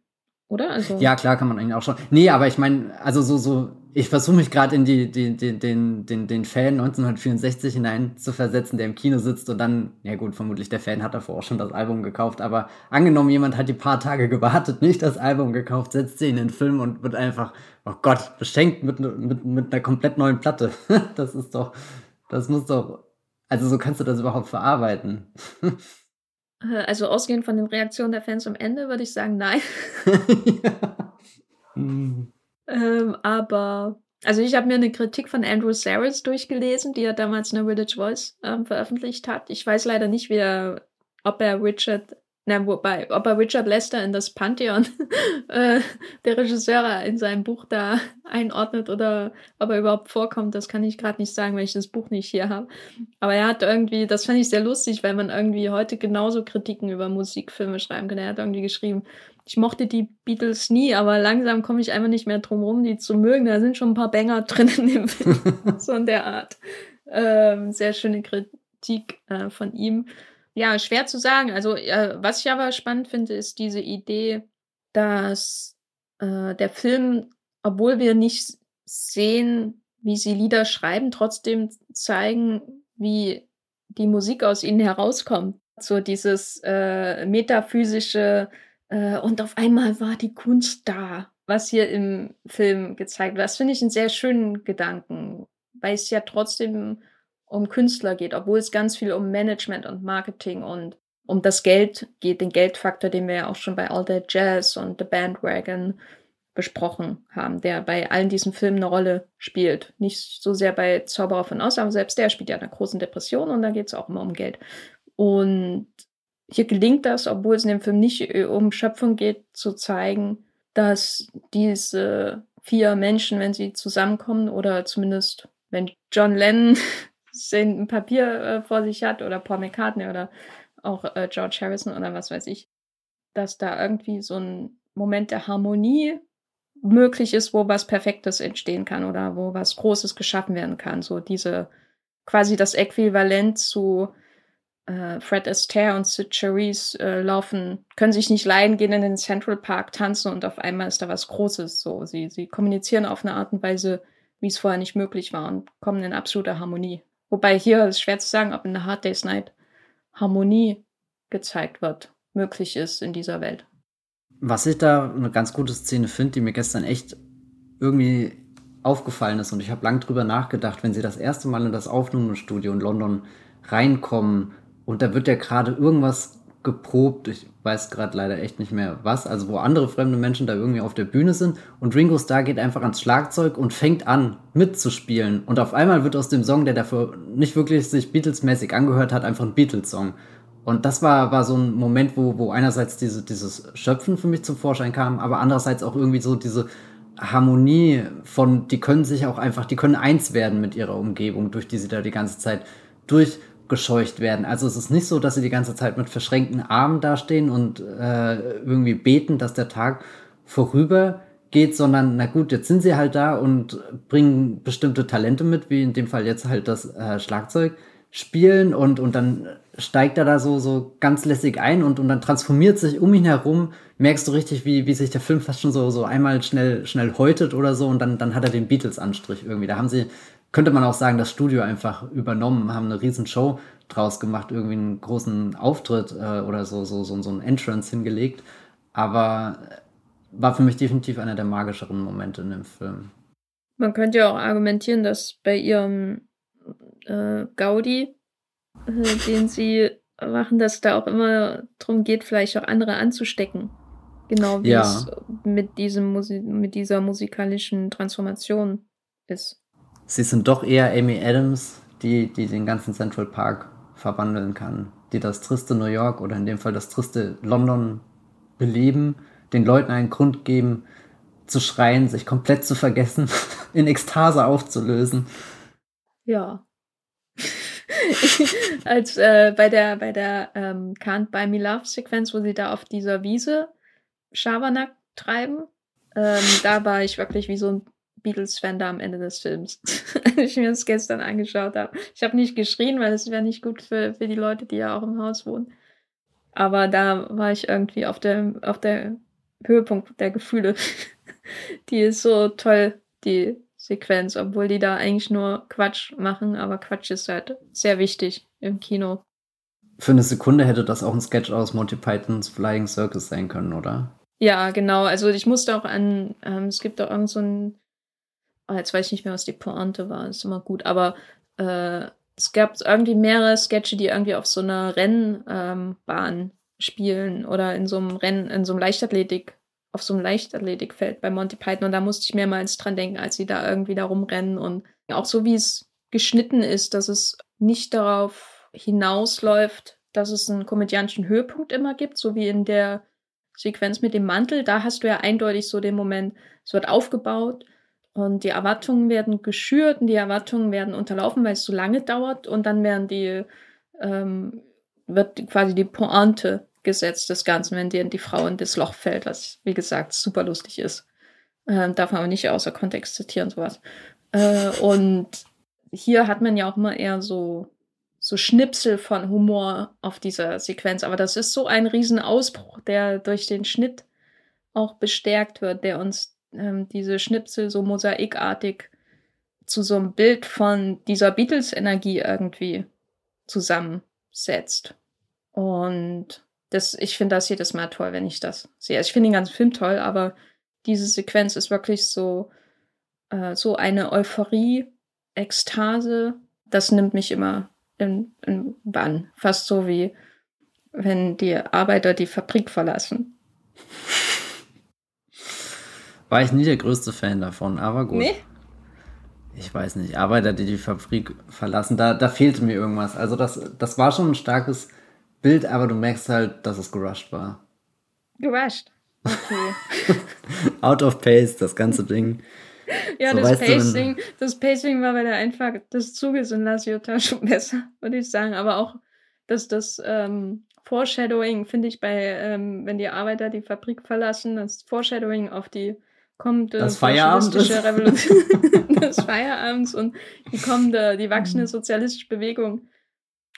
oder? Also ja, klar kann man eigentlich auch schon. Nee, aber ich meine, also so, so, ich versuche mich gerade in die, die, die, den, den, den Fan 1964 hinein zu versetzen, der im Kino sitzt und dann, ja gut, vermutlich der Fan hat davor auch schon das Album gekauft, aber angenommen, jemand hat die paar Tage gewartet, nicht das Album gekauft, setzt sie in den Film und wird einfach, oh Gott, beschenkt mit, mit, mit einer komplett neuen Platte. das ist doch, das muss doch, also so kannst du das überhaupt verarbeiten. Äh, also ausgehend von den Reaktionen der Fans am Ende würde ich sagen, nein. ja. mhm. ähm, aber, also ich habe mir eine Kritik von Andrew Saris durchgelesen, die er damals in der Village Voice ähm, veröffentlicht hat. Ich weiß leider nicht, wie er, ob er Richard na, wobei, ob er Richard Lester in das Pantheon äh, der Regisseure in seinem Buch da einordnet oder ob er überhaupt vorkommt, das kann ich gerade nicht sagen, weil ich das Buch nicht hier habe. Aber er hat irgendwie, das fand ich sehr lustig, weil man irgendwie heute genauso Kritiken über Musikfilme schreiben kann. Er hat irgendwie geschrieben, ich mochte die Beatles nie, aber langsam komme ich einfach nicht mehr drum rum, die zu mögen. Da sind schon ein paar Banger drin in dem Film. so in der Art. Ähm, sehr schöne Kritik äh, von ihm. Ja, schwer zu sagen. Also, äh, was ich aber spannend finde, ist diese Idee, dass äh, der Film, obwohl wir nicht sehen, wie sie Lieder schreiben, trotzdem zeigen, wie die Musik aus ihnen herauskommt. So dieses äh, metaphysische äh, und auf einmal war die Kunst da, was hier im Film gezeigt wird. Das finde ich einen sehr schönen Gedanken, weil es ja trotzdem um Künstler geht, obwohl es ganz viel um Management und Marketing und um das Geld geht, den Geldfaktor, den wir ja auch schon bei All That Jazz und The Bandwagon besprochen haben, der bei allen diesen Filmen eine Rolle spielt. Nicht so sehr bei Zauberer von Oz, aber selbst der spielt ja in einer großen Depression und da geht es auch immer um Geld. Und hier gelingt das, obwohl es in dem Film nicht um Schöpfung geht, zu zeigen, dass diese vier Menschen, wenn sie zusammenkommen oder zumindest wenn John Lennon ein Papier äh, vor sich hat oder Paul McCartney oder auch äh, George Harrison oder was weiß ich, dass da irgendwie so ein Moment der Harmonie möglich ist, wo was Perfektes entstehen kann oder wo was Großes geschaffen werden kann. So diese quasi das Äquivalent zu äh, Fred Astaire und Sid Charisse äh, laufen, können sich nicht leiden, gehen in den Central Park, tanzen und auf einmal ist da was Großes. So, sie, sie kommunizieren auf eine Art und Weise, wie es vorher nicht möglich war und kommen in absolute Harmonie. Wobei hier ist schwer zu sagen, ob in der Hard Day's Night Harmonie gezeigt wird, möglich ist in dieser Welt. Was ich da eine ganz gute Szene finde, die mir gestern echt irgendwie aufgefallen ist und ich habe lang drüber nachgedacht, wenn sie das erste Mal in das Aufnahmestudio in London reinkommen und da wird ja gerade irgendwas geprobt, ich weiß gerade leider echt nicht mehr was, also wo andere fremde Menschen da irgendwie auf der Bühne sind und Ringo Starr geht einfach ans Schlagzeug und fängt an mitzuspielen. Und auf einmal wird aus dem Song, der dafür nicht wirklich sich Beatles-mäßig angehört hat, einfach ein Beatles-Song. Und das war, war so ein Moment, wo, wo einerseits diese, dieses Schöpfen für mich zum Vorschein kam, aber andererseits auch irgendwie so diese Harmonie von, die können sich auch einfach, die können eins werden mit ihrer Umgebung, durch die sie da die ganze Zeit durchgescheucht werden. Also es ist nicht so, dass sie die ganze Zeit mit verschränkten Armen dastehen und äh, irgendwie beten, dass der Tag vorüber geht, sondern na gut, jetzt sind sie halt da und bringen bestimmte Talente mit, wie in dem Fall jetzt halt das äh, Schlagzeug spielen und, und dann steigt er da so, so ganz lässig ein und, und dann transformiert sich um ihn herum, merkst du richtig, wie, wie sich der Film fast schon so, so einmal schnell, schnell häutet oder so und dann, dann hat er den Beatles-Anstrich irgendwie. Da haben sie, könnte man auch sagen, das Studio einfach übernommen, haben eine riesen Show draus gemacht, irgendwie einen großen Auftritt äh, oder so, so, so, so ein Entrance hingelegt. Aber war für mich definitiv einer der magischeren Momente in dem Film. Man könnte ja auch argumentieren, dass bei ihrem äh, Gaudi, äh, den sie machen, dass da auch immer darum geht, vielleicht auch andere anzustecken. Genau wie ja. es mit, diesem Musi mit dieser musikalischen Transformation ist. Sie sind doch eher Amy Adams, die, die den ganzen Central Park verwandeln kann, die das triste New York oder in dem Fall das triste London beleben, den Leuten einen Grund geben, zu schreien, sich komplett zu vergessen, in Ekstase aufzulösen. Ja. Als äh, bei der, bei der ähm, Can't Buy Me Love Sequenz, wo sie da auf dieser Wiese Schabernack treiben, ähm, da war ich wirklich wie so ein Beatles-Fan da am Ende des Films, als ich mir das gestern angeschaut habe. Ich habe nicht geschrien, weil es wäre nicht gut für, für die Leute, die ja auch im Haus wohnen. Aber da war ich irgendwie auf der, auf der Höhepunkt der Gefühle. die ist so toll, die Sequenz, obwohl die da eigentlich nur Quatsch machen, aber Quatsch ist halt sehr wichtig im Kino. Für eine Sekunde hätte das auch ein Sketch aus Monty Pythons Flying Circus sein können, oder? Ja, genau. Also ich musste auch an, ähm, es gibt auch irgend so ein, oh, jetzt weiß ich nicht mehr, was die Pointe war, ist immer gut, aber äh, es gab irgendwie mehrere Sketche, die irgendwie auf so einer Rennbahn ähm, spielen oder in so einem Rennen, in so einem Leichtathletik auf so einem Leichtathletikfeld bei Monty Python. Und da musste ich mehrmals dran denken, als sie da irgendwie da rumrennen. Und auch so wie es geschnitten ist, dass es nicht darauf hinausläuft, dass es einen komödiantischen Höhepunkt immer gibt, so wie in der Sequenz mit dem Mantel. Da hast du ja eindeutig so den Moment, es wird aufgebaut und die Erwartungen werden geschürt und die Erwartungen werden unterlaufen, weil es so lange dauert und dann werden die, ähm, wird quasi die Pointe gesetzt des Ganzen, wenn dir die Frau in das Loch fällt, was wie gesagt super lustig ist. Ähm, darf man aber nicht außer Kontext zitieren, sowas. Äh, und hier hat man ja auch immer eher so, so Schnipsel von Humor auf dieser Sequenz, aber das ist so ein Riesenausbruch, der durch den Schnitt auch bestärkt wird, der uns ähm, diese Schnipsel so mosaikartig zu so einem Bild von dieser Beatles-Energie irgendwie zusammensetzt. Und das, ich finde das jedes Mal toll, wenn ich das sehe. Also ich finde den ganzen Film toll, aber diese Sequenz ist wirklich so, äh, so eine Euphorie, Ekstase. Das nimmt mich immer in, in Bann. Fast so wie wenn die Arbeiter die Fabrik verlassen. War ich nie der größte Fan davon, aber gut. Nee? Ich weiß nicht, Arbeiter, die die Fabrik verlassen, da, da fehlte mir irgendwas. Also das, das war schon ein starkes Bild, aber du merkst halt, dass es gerusht war. Gerusht? Okay. Out of pace, das ganze Ding. Ja, so, das, Pacing, das Pacing war bei der Einfahrt des Zuges in La Ciotat schon besser, würde ich sagen. Aber auch dass das ähm, Foreshadowing, finde ich, bei, ähm, wenn die Arbeiter die Fabrik verlassen, das Foreshadowing auf die kommende das Feierabend Revolution des Feierabends und die kommende, die wachsende sozialistische Bewegung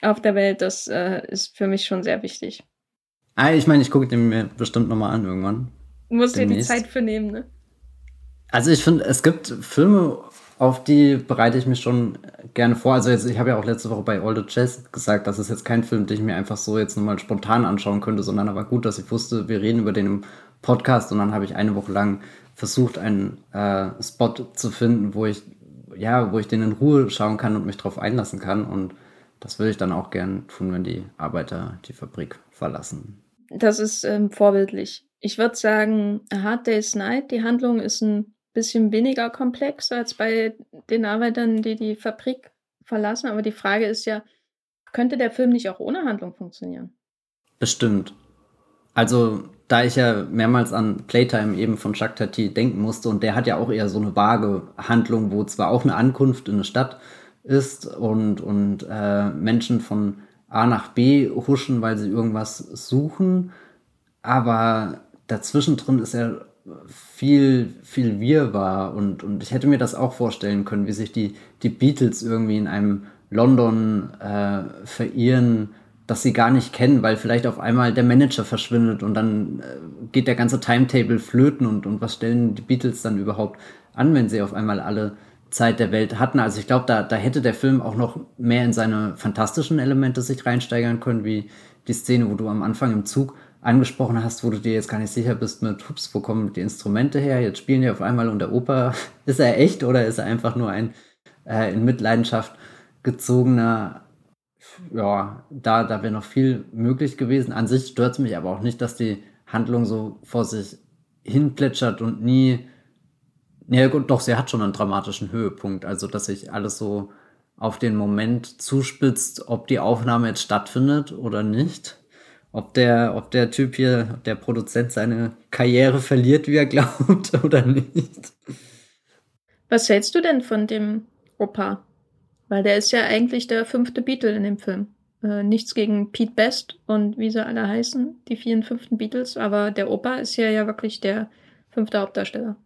auf der Welt, das äh, ist für mich schon sehr wichtig. Ah, ich meine, ich gucke den mir bestimmt nochmal an irgendwann. Du musst dir die Zeit für nehmen, ne? Also ich finde, es gibt Filme, auf die bereite ich mich schon gerne vor. Also jetzt, ich habe ja auch letzte Woche bei All the Jazz gesagt, das ist jetzt kein Film, den ich mir einfach so jetzt nochmal spontan anschauen könnte, sondern aber gut, dass ich wusste, wir reden über den im Podcast und dann habe ich eine Woche lang versucht, einen äh, Spot zu finden, wo ich ja, wo ich den in Ruhe schauen kann und mich darauf einlassen kann. Und das würde ich dann auch gern tun, wenn die Arbeiter die Fabrik verlassen. Das ist ähm, vorbildlich. Ich würde sagen, A Hard Day's Night, die Handlung ist ein bisschen weniger komplex als bei den Arbeitern, die die Fabrik verlassen. Aber die Frage ist ja, könnte der Film nicht auch ohne Handlung funktionieren? Bestimmt. Also, da ich ja mehrmals an Playtime eben von Jacques Tati denken musste und der hat ja auch eher so eine vage Handlung, wo zwar auch eine Ankunft in eine Stadt ist und, und äh, Menschen von A nach B huschen, weil sie irgendwas suchen, aber dazwischen drin ist ja viel, viel Wirrwarr und, und ich hätte mir das auch vorstellen können, wie sich die, die Beatles irgendwie in einem London äh, verirren, das sie gar nicht kennen, weil vielleicht auf einmal der Manager verschwindet und dann äh, geht der ganze Timetable flöten und, und was stellen die Beatles dann überhaupt an, wenn sie auf einmal alle Zeit der Welt hatten. Also ich glaube, da, da hätte der Film auch noch mehr in seine fantastischen Elemente sich reinsteigern können, wie die Szene, wo du am Anfang im Zug angesprochen hast, wo du dir jetzt gar nicht sicher bist mit, ups, wo kommen die Instrumente her? Jetzt spielen die auf einmal und der Oper, ist er echt oder ist er einfach nur ein äh, in Mitleidenschaft gezogener ja, da, da wäre noch viel möglich gewesen. An sich stört es mich aber auch nicht, dass die Handlung so vor sich hin plätschert und nie. Ja, gut, doch, sie hat schon einen dramatischen Höhepunkt. Also, dass sich alles so auf den Moment zuspitzt, ob die Aufnahme jetzt stattfindet oder nicht. Ob der, ob der Typ hier, der Produzent seine Karriere verliert, wie er glaubt, oder nicht. Was hältst du denn von dem Opa? Weil der ist ja eigentlich der fünfte Beatle in dem Film. Äh, nichts gegen Pete Best und wie sie alle heißen, die vier und fünften Beatles, aber der Opa ist ja ja wirklich der fünfte Hauptdarsteller.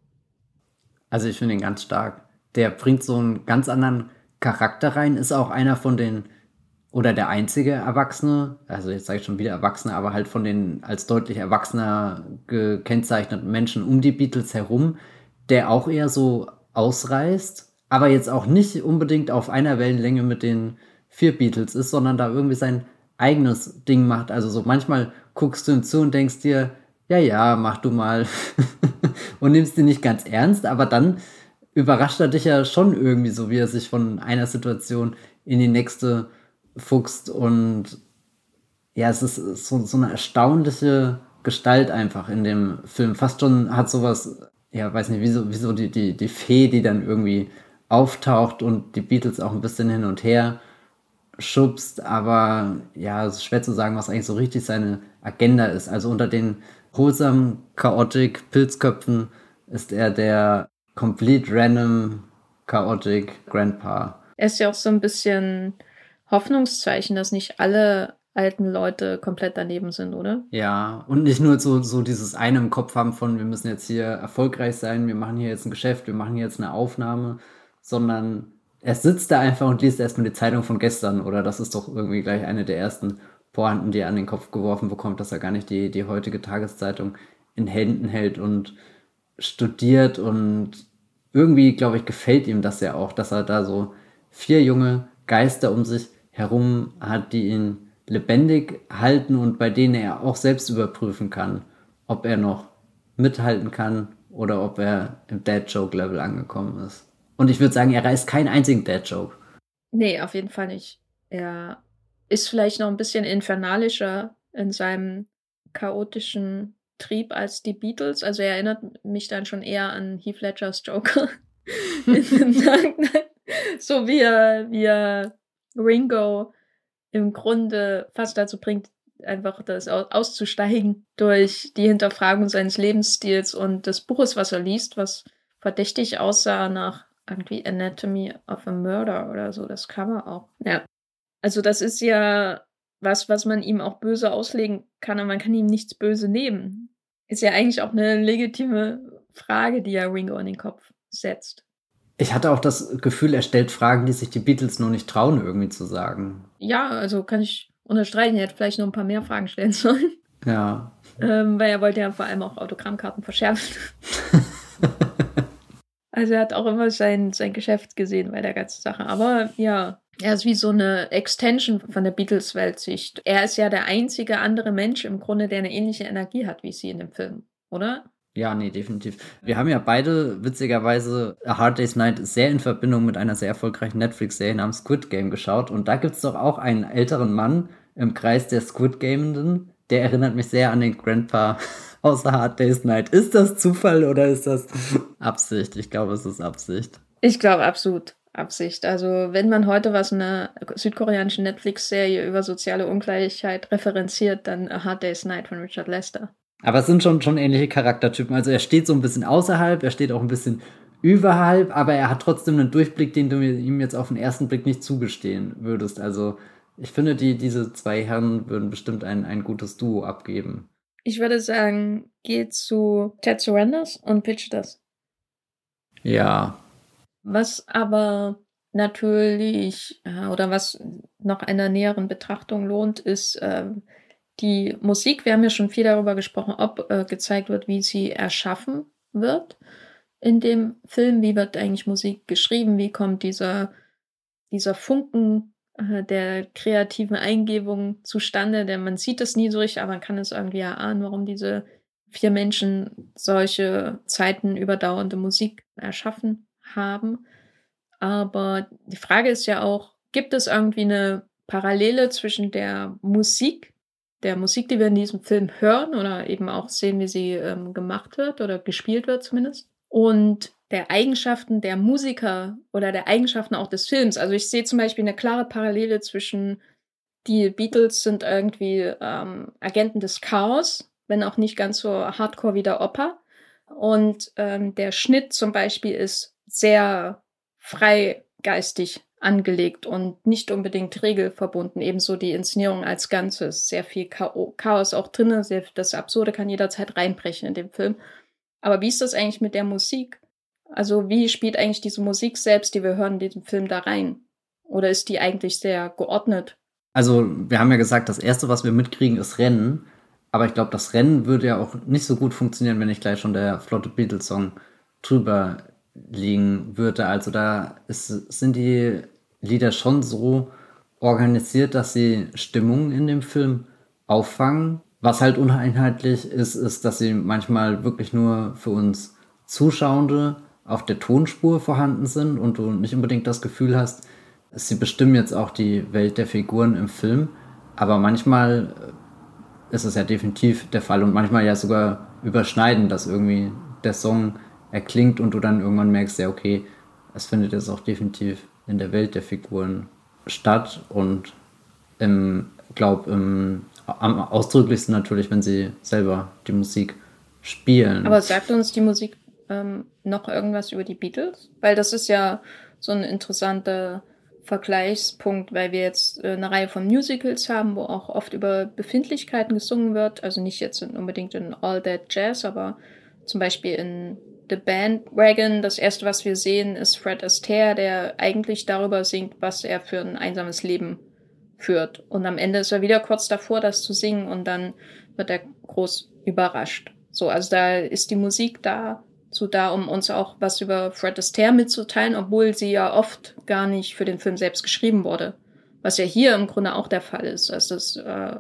Also ich finde ihn ganz stark. Der bringt so einen ganz anderen Charakter rein, ist auch einer von den oder der einzige Erwachsene, also jetzt sage ich schon wieder Erwachsene, aber halt von den als deutlich erwachsener gekennzeichneten Menschen um die Beatles herum, der auch eher so ausreißt aber jetzt auch nicht unbedingt auf einer Wellenlänge mit den vier Beatles ist, sondern da irgendwie sein eigenes Ding macht. Also so manchmal guckst du ihm zu und denkst dir, ja, ja, mach du mal und nimmst ihn nicht ganz ernst, aber dann überrascht er dich ja schon irgendwie so, wie er sich von einer Situation in die nächste fuchst und ja, es ist so, so eine erstaunliche Gestalt einfach in dem Film. Fast schon hat sowas, ja, weiß nicht, wieso, die, die, die Fee, die dann irgendwie auftaucht und die Beatles auch ein bisschen hin und her schubst, aber ja, es ist schwer zu sagen, was eigentlich so richtig seine Agenda ist. Also unter den wholesome, chaotic Pilzköpfen ist er der complete random, chaotic Grandpa. Er ist ja auch so ein bisschen Hoffnungszeichen, dass nicht alle alten Leute komplett daneben sind, oder? Ja, und nicht nur so, so dieses eine im Kopf haben von, wir müssen jetzt hier erfolgreich sein, wir machen hier jetzt ein Geschäft, wir machen hier jetzt eine Aufnahme, sondern er sitzt da einfach und liest erstmal die Zeitung von gestern oder das ist doch irgendwie gleich eine der ersten Pointen, die er an den Kopf geworfen bekommt, dass er gar nicht die, die heutige Tageszeitung in Händen hält und studiert und irgendwie, glaube ich, gefällt ihm das ja auch, dass er da so vier junge Geister um sich herum hat, die ihn lebendig halten und bei denen er auch selbst überprüfen kann, ob er noch mithalten kann oder ob er im Dad-Joke-Level angekommen ist. Und ich würde sagen, er reißt keinen einzigen Dad-Joke. Nee, auf jeden Fall nicht. Er ist vielleicht noch ein bisschen infernalischer in seinem chaotischen Trieb als die Beatles. Also er erinnert mich dann schon eher an Heath Ledgers Joker. so wie er, wie er Ringo im Grunde fast dazu bringt, einfach das auszusteigen durch die Hinterfragung seines Lebensstils und des Buches, was er liest, was verdächtig aussah nach irgendwie Anatomy of a Murder oder so, das kann man auch. Ja. Also das ist ja was, was man ihm auch böse auslegen kann, aber man kann ihm nichts böse nehmen. Ist ja eigentlich auch eine legitime Frage, die ja Ringo in den Kopf setzt. Ich hatte auch das Gefühl, er stellt Fragen, die sich die Beatles nur nicht trauen, irgendwie zu sagen. Ja, also kann ich unterstreichen. Er hätte vielleicht noch ein paar mehr Fragen stellen sollen. Ja. Ähm, weil er wollte ja vor allem auch Autogrammkarten verschärfen. also er hat auch immer sein, sein Geschäft gesehen bei der ganzen Sache. Aber ja, er ist wie so eine Extension von der Beatles-Weltsicht. Er ist ja der einzige andere Mensch im Grunde, der eine ähnliche Energie hat wie sie in dem Film, oder? Ja, nee, definitiv. Wir haben ja beide witzigerweise A Hard Day's Night sehr in Verbindung mit einer sehr erfolgreichen Netflix-Serie namens Squid Game geschaut. Und da gibt es doch auch einen älteren Mann im Kreis der Squid Gamenden. Der erinnert mich sehr an den Grandpa aus Hard Day's Night. Ist das Zufall oder ist das Absicht? Ich glaube, es ist Absicht. Ich glaube absolut. Absicht. Also wenn man heute was in einer südkoreanischen Netflix-Serie über soziale Ungleichheit referenziert, dann A Hard Day's Night von Richard Lester. Aber es sind schon, schon ähnliche Charaktertypen. Also er steht so ein bisschen außerhalb, er steht auch ein bisschen überhalb, aber er hat trotzdem einen Durchblick, den du ihm jetzt auf den ersten Blick nicht zugestehen würdest. Also ich finde, die, diese zwei Herren würden bestimmt ein, ein gutes Duo abgeben. Ich würde sagen, geh zu Ted Surrenders und pitch das. Ja. Was aber natürlich äh, oder was noch einer näheren Betrachtung lohnt, ist, äh, die Musik, wir haben ja schon viel darüber gesprochen, ob äh, gezeigt wird, wie sie erschaffen wird in dem Film, wie wird eigentlich Musik geschrieben, wie kommt dieser, dieser Funken äh, der kreativen Eingebung zustande, denn man sieht es nie so richtig, aber man kann es irgendwie erahnen, warum diese vier Menschen solche Zeiten überdauernde Musik erschaffen haben. Aber die Frage ist ja auch, gibt es irgendwie eine Parallele zwischen der Musik, der Musik, die wir in diesem Film hören oder eben auch sehen, wie sie ähm, gemacht wird oder gespielt wird zumindest. Und der Eigenschaften der Musiker oder der Eigenschaften auch des Films. Also ich sehe zum Beispiel eine klare Parallele zwischen die Beatles sind irgendwie ähm, Agenten des Chaos, wenn auch nicht ganz so hardcore wie der Oper. Und ähm, der Schnitt zum Beispiel ist sehr freigeistig angelegt und nicht unbedingt regelverbunden. Ebenso die Inszenierung als Ganzes. Sehr viel Chaos auch drin. Das Absurde kann jederzeit reinbrechen in dem Film. Aber wie ist das eigentlich mit der Musik? Also wie spielt eigentlich diese Musik selbst, die wir hören in diesem Film da rein? Oder ist die eigentlich sehr geordnet? Also wir haben ja gesagt, das Erste, was wir mitkriegen, ist Rennen. Aber ich glaube, das Rennen würde ja auch nicht so gut funktionieren, wenn nicht gleich schon der flotte Beatles-Song drüber liegen würde. Also da ist, sind die Lieder schon so organisiert, dass sie Stimmungen in dem Film auffangen. Was halt uneinheitlich ist, ist, dass sie manchmal wirklich nur für uns Zuschauende auf der Tonspur vorhanden sind und du nicht unbedingt das Gefühl hast, sie bestimmen jetzt auch die Welt der Figuren im Film. Aber manchmal ist es ja definitiv der Fall und manchmal ja sogar überschneiden, dass irgendwie der Song erklingt und du dann irgendwann merkst, ja, okay, es findet jetzt auch definitiv in der Welt der Figuren statt und im, glaube im am ausdrücklichsten natürlich, wenn sie selber die Musik spielen. Aber sagt uns die Musik ähm, noch irgendwas über die Beatles? Weil das ist ja so ein interessanter Vergleichspunkt, weil wir jetzt äh, eine Reihe von Musicals haben, wo auch oft über Befindlichkeiten gesungen wird. Also nicht jetzt unbedingt in All That Jazz, aber zum Beispiel in The Bandwagon, das erste, was wir sehen, ist Fred Astaire, der eigentlich darüber singt, was er für ein einsames Leben führt. Und am Ende ist er wieder kurz davor, das zu singen und dann wird er groß überrascht. So, also da ist die Musik da, so da, um uns auch was über Fred Astaire mitzuteilen, obwohl sie ja oft gar nicht für den Film selbst geschrieben wurde. Was ja hier im Grunde auch der Fall ist. Also das äh,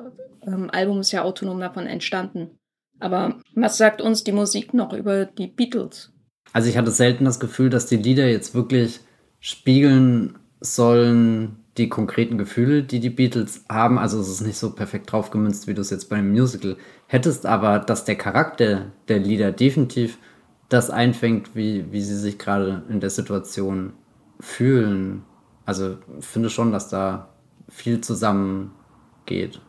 ähm, Album ist ja autonom davon entstanden. Aber was sagt uns die Musik noch über die Beatles? Also ich hatte selten das Gefühl, dass die Lieder jetzt wirklich spiegeln sollen die konkreten Gefühle, die die Beatles haben. Also es ist nicht so perfekt drauf gemünzt, wie du es jetzt beim Musical hättest, aber dass der Charakter der Lieder definitiv das einfängt, wie, wie sie sich gerade in der Situation fühlen. Also finde schon, dass da viel zusammengeht.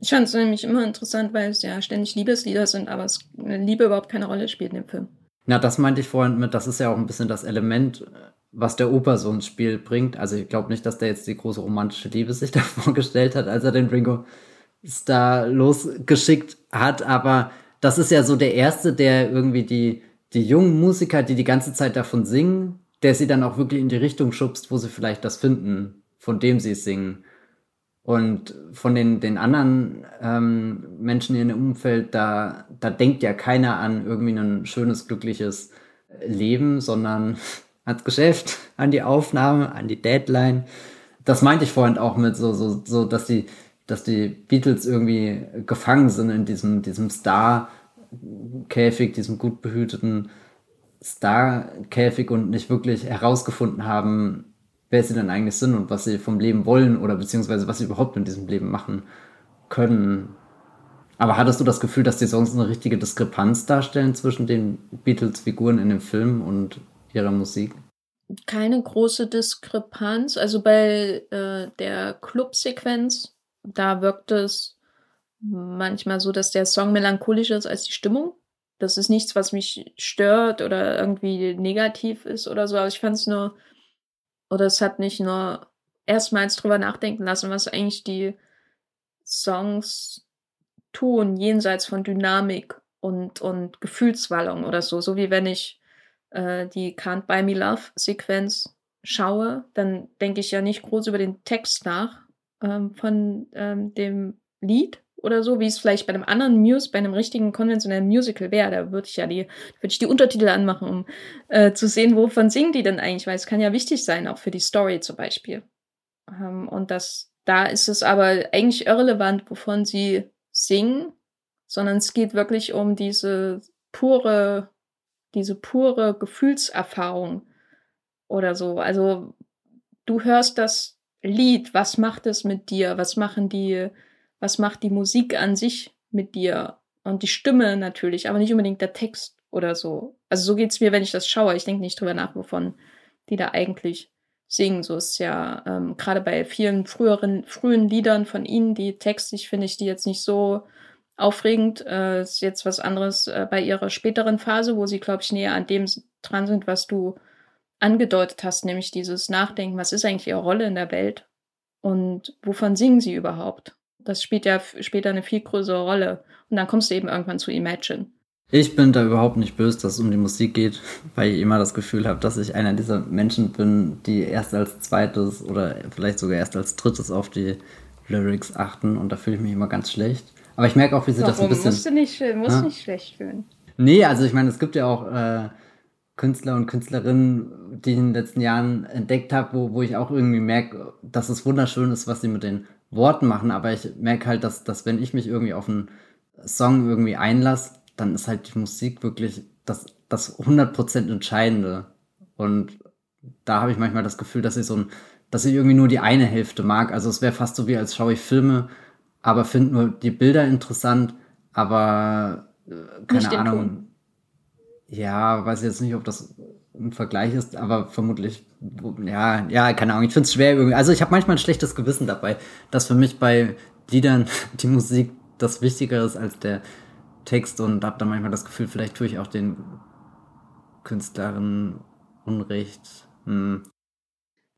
Ich fand es nämlich immer interessant, weil es ja ständig Liebeslieder sind, aber es, Liebe überhaupt keine Rolle spielt in dem Film. Na, das meinte ich vorhin mit, das ist ja auch ein bisschen das Element, was der Opa so ins Spiel bringt. Also ich glaube nicht, dass der jetzt die große romantische Liebe sich da vorgestellt hat, als er den Ringo Star losgeschickt hat, aber das ist ja so der erste, der irgendwie die, die jungen Musiker, die die ganze Zeit davon singen, der sie dann auch wirklich in die Richtung schubst, wo sie vielleicht das finden, von dem sie es singen. Und von den, den anderen ähm, Menschen in ihrem Umfeld, da, da denkt ja keiner an irgendwie ein schönes, glückliches Leben, sondern ans Geschäft, an die Aufnahme, an die Deadline. Das meinte ich vorhin auch mit so, so, so, dass die, dass die Beatles irgendwie gefangen sind in diesem, diesem Star-Käfig, diesem gut behüteten Star-Käfig und nicht wirklich herausgefunden haben, wer sie denn eigentlich sind und was sie vom Leben wollen oder beziehungsweise was sie überhaupt in diesem Leben machen können. Aber hattest du das Gefühl, dass die Songs eine richtige Diskrepanz darstellen zwischen den Beatles-Figuren in dem Film und ihrer Musik? Keine große Diskrepanz. Also bei äh, der Club-Sequenz, da wirkt es manchmal so, dass der Song melancholischer ist als die Stimmung. Das ist nichts, was mich stört oder irgendwie negativ ist oder so. Aber ich fand es nur oder es hat nicht nur erstmals drüber nachdenken lassen, was eigentlich die Songs tun, jenseits von Dynamik und, und Gefühlswallung oder so. So wie wenn ich äh, die Can't Buy Me Love Sequenz schaue, dann denke ich ja nicht groß über den Text nach ähm, von ähm, dem Lied, oder so, wie es vielleicht bei einem anderen Muse, bei einem richtigen konventionellen Musical wäre. Da würde ich ja die, würde ich die Untertitel anmachen, um äh, zu sehen, wovon singen die denn eigentlich, weil es kann ja wichtig sein, auch für die Story zum Beispiel. Ähm, und das, da ist es aber eigentlich irrelevant, wovon sie singen, sondern es geht wirklich um diese pure, diese pure Gefühlserfahrung oder so. Also du hörst das Lied, was macht es mit dir? Was machen die was macht die Musik an sich mit dir? Und die Stimme natürlich, aber nicht unbedingt der Text oder so. Also so geht's mir, wenn ich das schaue. Ich denke nicht drüber nach, wovon die da eigentlich singen. So ist ja ähm, gerade bei vielen früheren, frühen Liedern von ihnen, die textlich finde ich die jetzt nicht so aufregend. Äh, ist jetzt was anderes äh, bei ihrer späteren Phase, wo sie, glaube ich, näher an dem dran sind, was du angedeutet hast, nämlich dieses Nachdenken, was ist eigentlich ihre Rolle in der Welt und wovon singen sie überhaupt? Das spielt ja später eine viel größere Rolle. Und dann kommst du eben irgendwann zu Imagine. Ich bin da überhaupt nicht böse, dass es um die Musik geht, weil ich immer das Gefühl habe, dass ich einer dieser Menschen bin, die erst als zweites oder vielleicht sogar erst als drittes auf die Lyrics achten und da fühle ich mich immer ganz schlecht. Aber ich merke auch, wie sie Warum? das ein bisschen. Musst du nicht, musst ja? nicht schlecht fühlen. Nee, also ich meine, es gibt ja auch äh, Künstler und Künstlerinnen, die ich in den letzten Jahren entdeckt habe, wo, wo ich auch irgendwie merke, dass es wunderschön ist, was sie mit den Worten machen, aber ich merke halt, dass, dass wenn ich mich irgendwie auf einen Song irgendwie einlasse, dann ist halt die Musik wirklich das, das 100% Entscheidende. Und da habe ich manchmal das Gefühl, dass ich so ein, dass ich irgendwie nur die eine Hälfte mag. Also es wäre fast so wie als schaue ich Filme, aber finde nur die Bilder interessant, aber äh, keine Ahnung. Ja, weiß jetzt nicht, ob das ein Vergleich ist, aber vermutlich, ja, ja, keine Ahnung, ich finde es schwer irgendwie. Also ich habe manchmal ein schlechtes Gewissen dabei, dass für mich bei Liedern die Musik das Wichtigere ist als der Text und habe dann manchmal das Gefühl, vielleicht tue ich auch den Künstlerinnen Unrecht. Hm.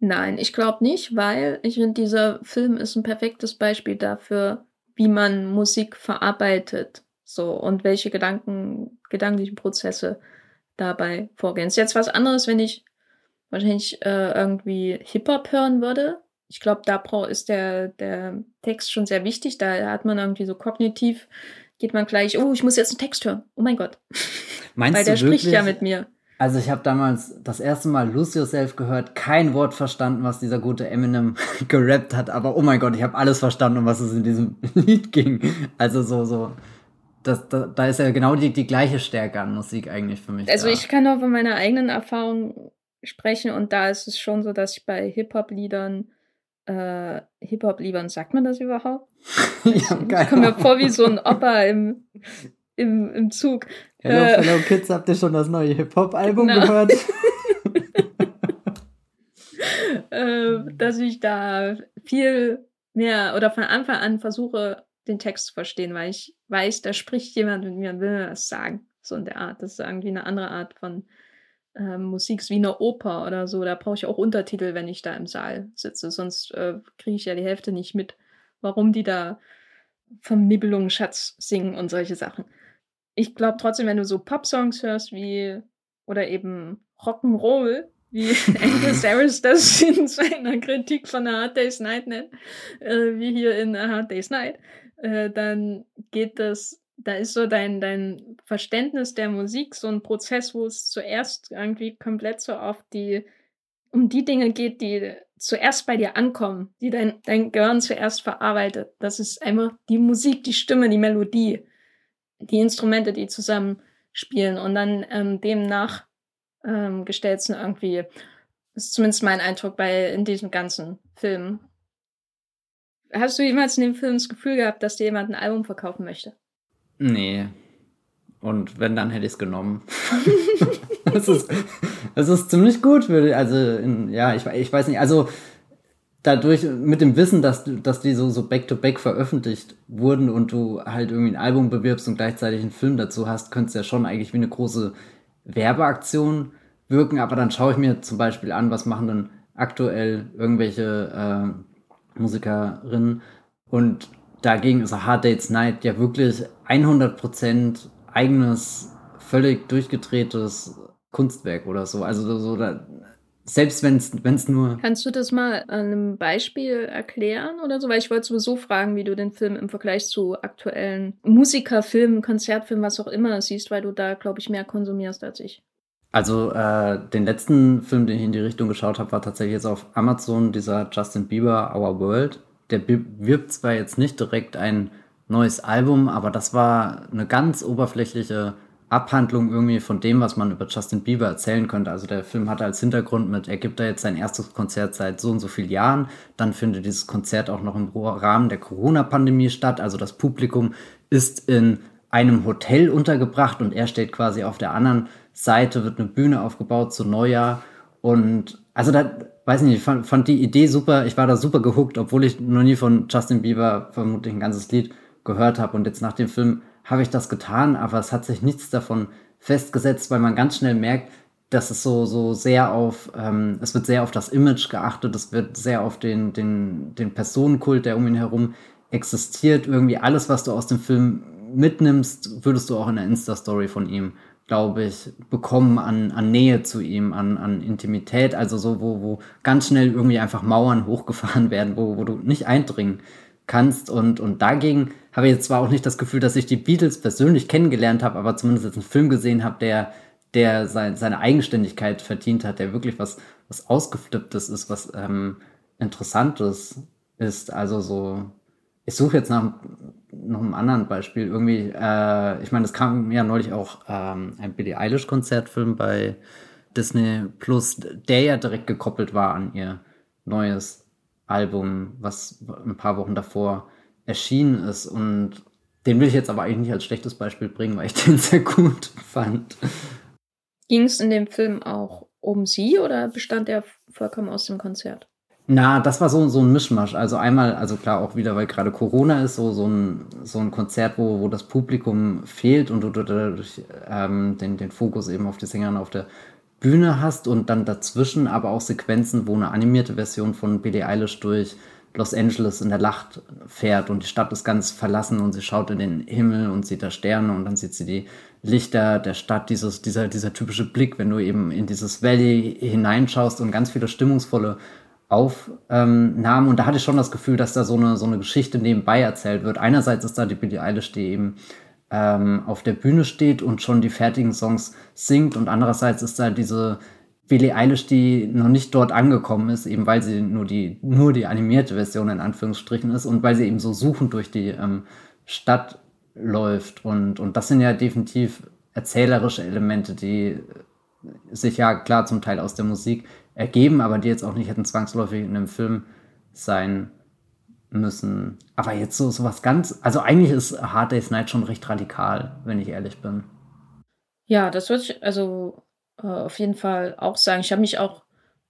Nein, ich glaube nicht, weil ich finde, dieser Film ist ein perfektes Beispiel dafür, wie man Musik verarbeitet. So, und welche Gedanken, gedanklichen Prozesse dabei vorgehen. Ist jetzt was anderes, wenn ich wahrscheinlich äh, irgendwie Hip-Hop hören würde. Ich glaube, da ist der, der Text schon sehr wichtig. Da hat man irgendwie so kognitiv, geht man gleich, oh, ich muss jetzt einen Text hören. Oh mein Gott. Meinst Weil der du wirklich? spricht ja mit mir. Also ich habe damals das erste Mal Lose Yourself gehört, kein Wort verstanden, was dieser gute Eminem gerappt hat, aber oh mein Gott, ich habe alles verstanden, um was es in diesem Lied ging. Also so, so das, da, da ist ja genau die, die gleiche Stärke an Musik eigentlich für mich. Also da. ich kann nur von meiner eigenen Erfahrung sprechen und da ist es schon so, dass ich bei Hip-Hop-Liedern äh, Hip-Hop-Liedern, sagt man das überhaupt? ich komme mir vor wie so ein Opa im, im, im Zug. Hello, äh, hello Kids, habt ihr schon das neue Hip-Hop-Album genau. gehört? äh, dass ich da viel mehr oder von Anfang an versuche, den Text zu verstehen, weil ich weiß, da spricht jemand mit mir und will mir was sagen. So in der Art. Das ist irgendwie eine andere Art von äh, Musik, wie eine Oper oder so. Da brauche ich auch Untertitel, wenn ich da im Saal sitze. Sonst äh, kriege ich ja die Hälfte nicht mit, warum die da vom Nibelungenschatz singen und solche Sachen. Ich glaube trotzdem, wenn du so Pop-Songs hörst wie oder eben Rock'n'Roll, wie Angus Harris das in seiner Kritik von A Hard Day's Night nennt, äh, wie hier in A Hard Day's Night, äh, dann geht das, da ist so dein, dein Verständnis der Musik so ein Prozess, wo es zuerst irgendwie komplett so auf die, um die Dinge geht, die zuerst bei dir ankommen, die dein, dein Gehirn zuerst verarbeitet. Das ist einfach die Musik, die Stimme, die Melodie, die Instrumente, die zusammen spielen und dann ähm, demnach ähm, gestellt sind irgendwie. Das ist zumindest mein Eindruck bei in diesem ganzen Film. Hast du jemals in dem Film das Gefühl gehabt, dass dir jemand ein Album verkaufen möchte? Nee. Und wenn, dann hätte ich es genommen. das, ist, ist ziemlich gut, würde also in, ja, ich, ich weiß nicht, also dadurch, mit dem Wissen, dass, dass die so, so back-to-back veröffentlicht wurden und du halt irgendwie ein Album bewirbst und gleichzeitig einen Film dazu hast, könnte es ja schon eigentlich wie eine große Werbeaktion wirken, aber dann schaue ich mir zum Beispiel an, was machen denn aktuell irgendwelche äh, Musikerinnen und dagegen ist A Hard Dates Night ja wirklich 100% eigenes, völlig durchgedrehtes Kunstwerk oder so. Also so, da, selbst wenn es nur. Kannst du das mal an einem Beispiel erklären oder so? Weil ich wollte sowieso fragen, wie du den Film im Vergleich zu aktuellen Musikerfilmen, Konzertfilmen, was auch immer siehst, weil du da, glaube ich, mehr konsumierst als ich. Also äh, den letzten Film, den ich in die Richtung geschaut habe, war tatsächlich jetzt auf Amazon dieser Justin Bieber Our World. Der wirbt zwar jetzt nicht direkt ein neues Album, aber das war eine ganz oberflächliche Abhandlung irgendwie von dem, was man über Justin Bieber erzählen könnte. Also der Film hatte als Hintergrund mit, er gibt da jetzt sein erstes Konzert seit so und so vielen Jahren. Dann findet dieses Konzert auch noch im Rahmen der Corona-Pandemie statt. Also das Publikum ist in einem Hotel untergebracht und er steht quasi auf der anderen Seite, wird eine Bühne aufgebaut zu Neujahr. Und also da, weiß nicht, ich fand, fand die Idee super. Ich war da super gehuckt, obwohl ich noch nie von Justin Bieber vermutlich ein ganzes Lied gehört habe. Und jetzt nach dem Film habe ich das getan, aber es hat sich nichts davon festgesetzt, weil man ganz schnell merkt, dass es so, so sehr auf, ähm, es wird sehr auf das Image geachtet, es wird sehr auf den, den, den Personenkult, der um ihn herum existiert. Irgendwie alles, was du aus dem Film mitnimmst, würdest du auch in der Insta-Story von ihm, glaube ich, bekommen an, an Nähe zu ihm, an, an Intimität, also so, wo, wo ganz schnell irgendwie einfach Mauern hochgefahren werden, wo, wo du nicht eindringen kannst. Und, und dagegen habe ich jetzt zwar auch nicht das Gefühl, dass ich die Beatles persönlich kennengelernt habe, aber zumindest jetzt einen Film gesehen habe, der, der sein, seine Eigenständigkeit verdient hat, der wirklich was, was Ausgeflipptes ist, was ähm, Interessantes ist. Also so, ich suche jetzt nach noch einem anderen Beispiel. Irgendwie, äh, ich meine, es kam ja neulich auch ähm, ein Billie Eilish-Konzertfilm bei Disney Plus, der ja direkt gekoppelt war an ihr neues Album, was ein paar Wochen davor erschienen ist. Und den will ich jetzt aber eigentlich nicht als schlechtes Beispiel bringen, weil ich den sehr gut fand. Ging es in dem Film auch um sie oder bestand er vollkommen aus dem Konzert? Na, das war so, so ein Mischmasch. Also einmal, also klar auch wieder, weil gerade Corona ist, so, so, ein, so ein Konzert, wo, wo das Publikum fehlt und du dadurch ähm, den, den Fokus eben auf die Sängerin auf der Bühne hast und dann dazwischen aber auch Sequenzen, wo eine animierte Version von Billie Eilish durch Los Angeles in der Nacht fährt und die Stadt ist ganz verlassen und sie schaut in den Himmel und sieht da Sterne und dann sieht sie die Lichter der Stadt, dieses, dieser, dieser typische Blick, wenn du eben in dieses Valley hineinschaust und ganz viele stimmungsvolle Aufnahmen. Und da hatte ich schon das Gefühl, dass da so eine, so eine Geschichte nebenbei erzählt wird. Einerseits ist da die Billie Eilish, die eben ähm, auf der Bühne steht und schon die fertigen Songs singt und andererseits ist da diese Billie Eilish, die noch nicht dort angekommen ist, eben weil sie nur die, nur die animierte Version in Anführungsstrichen ist und weil sie eben so suchend durch die ähm, Stadt läuft. Und, und das sind ja definitiv erzählerische Elemente, die sich ja klar zum Teil aus der Musik ergeben, aber die jetzt auch nicht hätten zwangsläufig in einem Film sein müssen. Aber jetzt so, so was ganz, also eigentlich ist Hard Day's Night schon recht radikal, wenn ich ehrlich bin. Ja, das würde ich also äh, auf jeden Fall auch sagen. Ich habe mich auch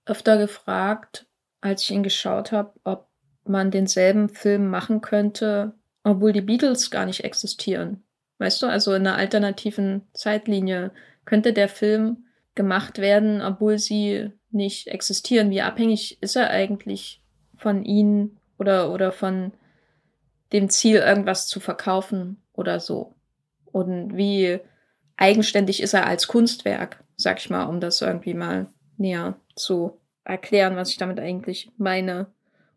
öfter gefragt, als ich ihn geschaut habe, ob man denselben Film machen könnte, obwohl die Beatles gar nicht existieren. Weißt du, also in einer alternativen Zeitlinie könnte der Film gemacht werden, obwohl sie nicht existieren. Wie abhängig ist er eigentlich von ihnen oder, oder von dem Ziel, irgendwas zu verkaufen oder so. Und wie eigenständig ist er als Kunstwerk, sag ich mal, um das irgendwie mal näher zu erklären, was ich damit eigentlich meine.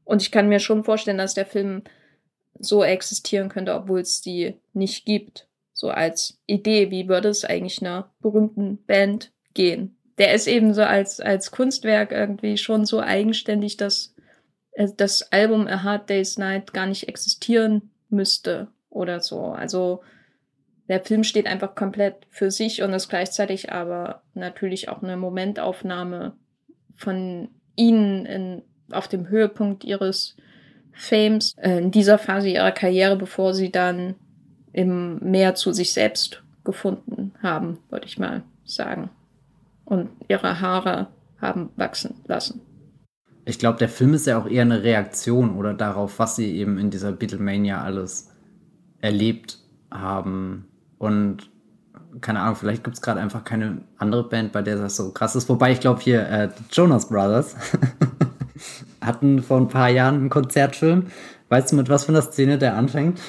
Und ich kann mir schon vorstellen, dass der Film so existieren könnte, obwohl es die nicht gibt. So als Idee, wie würde es eigentlich einer berühmten Band gehen? Der ist eben so als, als Kunstwerk irgendwie schon so eigenständig, dass das Album A Hard Day's Night gar nicht existieren müsste oder so. Also der Film steht einfach komplett für sich und ist gleichzeitig aber natürlich auch eine Momentaufnahme von ihnen in, auf dem Höhepunkt ihres Fames, äh, in dieser Phase ihrer Karriere, bevor sie dann im mehr zu sich selbst gefunden haben, würde ich mal sagen. Und ihre Haare haben wachsen lassen. Ich glaube, der Film ist ja auch eher eine Reaktion oder darauf, was sie eben in dieser Beatlemania alles erlebt haben. Und keine Ahnung, vielleicht gibt es gerade einfach keine andere Band, bei der das so krass ist. Wobei ich glaube hier äh, Jonas Brothers hatten vor ein paar Jahren einen Konzertfilm. Weißt du, mit was für einer Szene der anfängt?